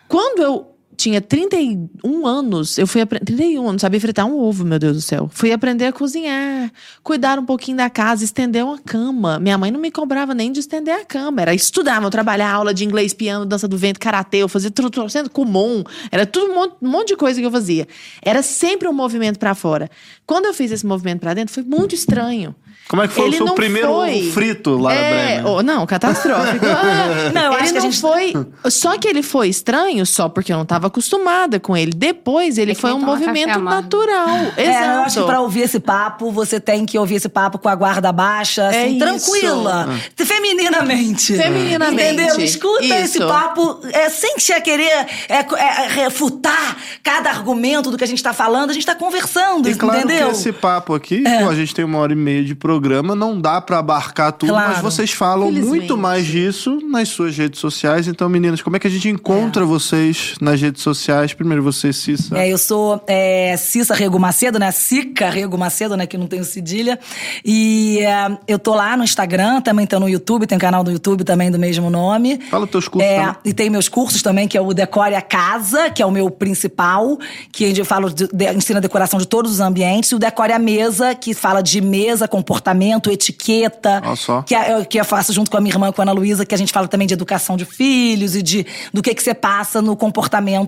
Quando eu tinha 31 anos, eu fui aprender. 31, eu não sabia fritar um ovo, meu Deus do céu. Fui aprender a cozinhar, cuidar um pouquinho da casa, estender uma cama. Minha mãe não me cobrava nem de estender a cama. Era estudar, eu trabalhar, aula de inglês, piano, dança do vento, karatê, eu fazia tudo, tudo sendo comum. Era tudo um monte, um monte de coisa que eu fazia. Era sempre um movimento pra fora. Quando eu fiz esse movimento pra dentro, foi muito estranho. Como é que foi Ele o seu primeiro foi. frito, Lara é, oh, não, catastrófico. Ah, Não, eu ele acho que a não gente- foi. Só que ele foi estranho só porque eu não estava acostumada com ele. Depois ele É que foi um café movimento natural. Exato. É, eu acho que pra ouvir esse papo, você tem que ouvir esse papo com a guarda baixa, É assim, isso. tranquila, femininamente. Femininamente. Entendeu? Escuta esse Isso. papo é, sem te querer é, é, refutar cada argumento do que a gente tá falando, a gente tá conversando, E claro entendeu? que esse papo aqui, pô, a gente tem uma hora e meia de programa, não dá pra abarcar tudo, Claro. mas vocês falam Felizmente. muito mais disso nas suas redes sociais. Então, meninas, como é que a gente encontra vocês nas redes sociais? Primeiro você, Cissa. É, eu sou é, Cissa Rego Macedo, né? Cica Rego Macedo, né? Que não tenho cedilha. E é, eu tô lá no Instagram, também tô no YouTube, tem um canal do YouTube também do mesmo nome. Fala teus cursos É, também. e tem meus cursos também, que é o Decore a Casa, que é o meu principal, que eu falo de, de, ensina a decoração de todos os ambientes, e o Decore a Mesa, que fala de mesa, comportamento, etiqueta. Olha só. Que, é, que eu faço junto com a minha irmã, com a Ana Luísa, que a gente fala também de educação de filhos e de do que, que você passa no comportamento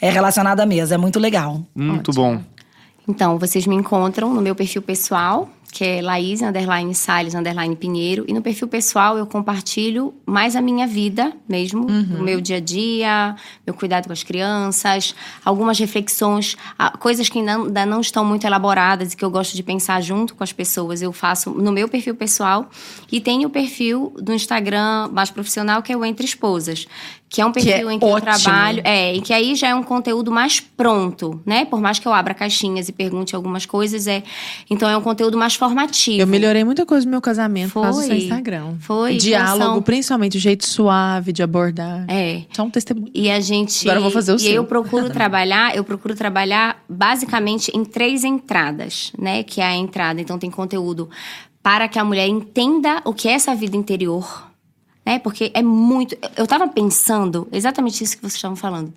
é, relacionado à mesa. É muito legal. Muito bom. Então, vocês me encontram no meu perfil pessoal, que é Laís, underline Salles, underline Pinheiro. E no perfil pessoal eu compartilho mais a minha vida mesmo, o meu dia a dia, meu cuidado com as crianças, algumas reflexões, coisas que ainda, ainda não estão muito elaboradas e que eu gosto de pensar junto com as pessoas. Eu faço no meu perfil pessoal e tenho o perfil do Instagram mais profissional, que é o Entre Esposas. Que é um é perfil em que eu ótimo. trabalho. É, e que aí já é um conteúdo mais pronto, né? Por mais que eu abra caixinhas e pergunte algumas coisas, é. Então é um conteúdo mais formativo. Eu melhorei muita coisa no meu casamento por causa do seu Foi. Instagram. Foi, Diálogo, relação- principalmente o jeito suave de abordar. É. Só um testemunho. E a gente. Agora eu vou fazer o E seu. eu procuro trabalhar, eu procuro trabalhar basicamente em três entradas, né? Que é a entrada, então tem conteúdo para que a mulher entenda o que é essa vida interior, né? Porque é muito. Eu tava pensando exatamente isso que vocês estavam falando.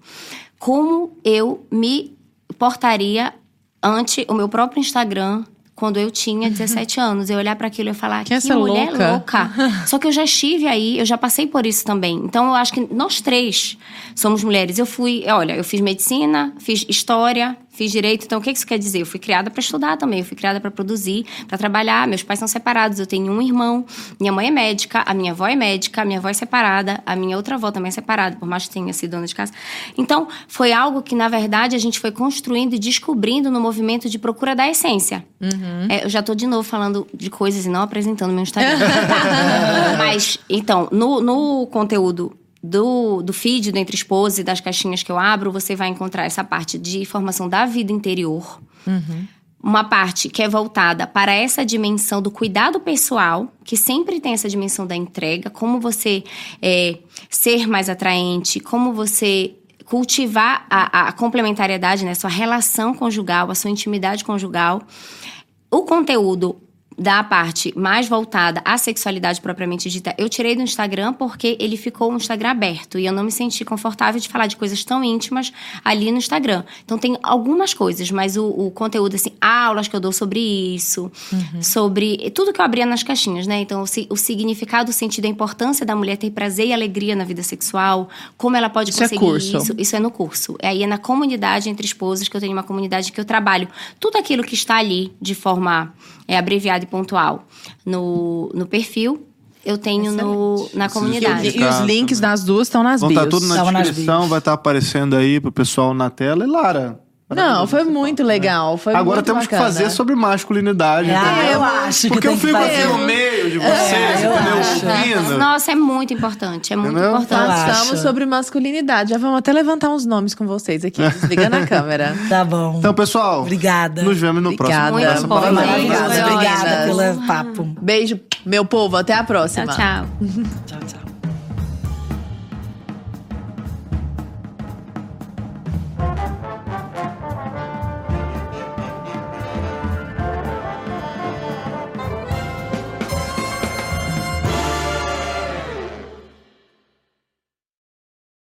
Como eu me portaria ante o meu próprio Instagram quando eu tinha 17 anos. Eu olhar para aquilo e falar Que que, essa mulher louca." louca. Só que eu já estive aí, eu já passei por isso também. Então eu acho que nós três somos mulheres. Eu fui, olha, eu fiz medicina, fiz história, fiz direito. Então o que isso quer dizer? Eu fui criada para estudar também, eu fui criada para produzir, para trabalhar. Meus pais são separados, eu tenho um irmão. Minha mãe é médica, a minha avó é médica, a minha avó é separada, a minha outra avó também é separada, por mais que tenha sido dona de casa. Então foi algo que na verdade a gente foi construindo e descobrindo no movimento de procura da essência. É, eu já tô de novo falando de coisas e não apresentando meu Instagram. Mas, então, no, no conteúdo do, do feed do Entre Esposas e das caixinhas que eu abro, você vai encontrar essa parte de formação da vida interior. Uma parte que é voltada para essa dimensão do cuidado pessoal, que sempre tem essa dimensão da entrega, como você é, ser mais atraente, como você cultivar a, a complementariedade, né? Sua relação conjugal, a sua intimidade conjugal. O conteúdo da parte mais voltada à sexualidade propriamente dita, eu tirei do Instagram porque ele ficou um Instagram aberto e eu não me senti confortável de falar de coisas tão íntimas ali no Instagram. Então tem algumas coisas, mas o, o conteúdo, assim, aulas que eu dou sobre isso, sobre tudo que eu abria nas caixinhas, né? Então o, o significado, o sentido, a importância da mulher ter prazer e alegria na vida sexual, como ela pode Isso é conseguir curso. isso. Isso é no curso. É Aí é na comunidade entre esposas, que eu tenho uma comunidade que eu trabalho. Tudo aquilo que está ali de forma é, abreviada e pontual no, no perfil, eu tenho no, na comunidade. e os links das duas estão nas Vão bios. estar tudo na Tava nas descrição, vai estar aparecendo aí pro pessoal na tela. E Lara, Não, foi muito legal. Foi Agora muito temos bacana. que fazer sobre masculinidade, Ah, entendeu? eu acho que Porque tem eu que fico aqui no meio de vocês, É, eu entendeu? Ouvindo. Nossa, é muito importante. É muito Entendeu? importante. Eu acho. sobre masculinidade. Já vamos até levantar uns nomes com vocês aqui. Desligando a câmera. Tá bom. Então, pessoal, Obrigada. nos vemos no Obrigada. próximo Muito bom, Obrigada ótimo. pelo papo. Beijo, meu povo. Até a próxima. Tchau, tchau. Tchau, tchau.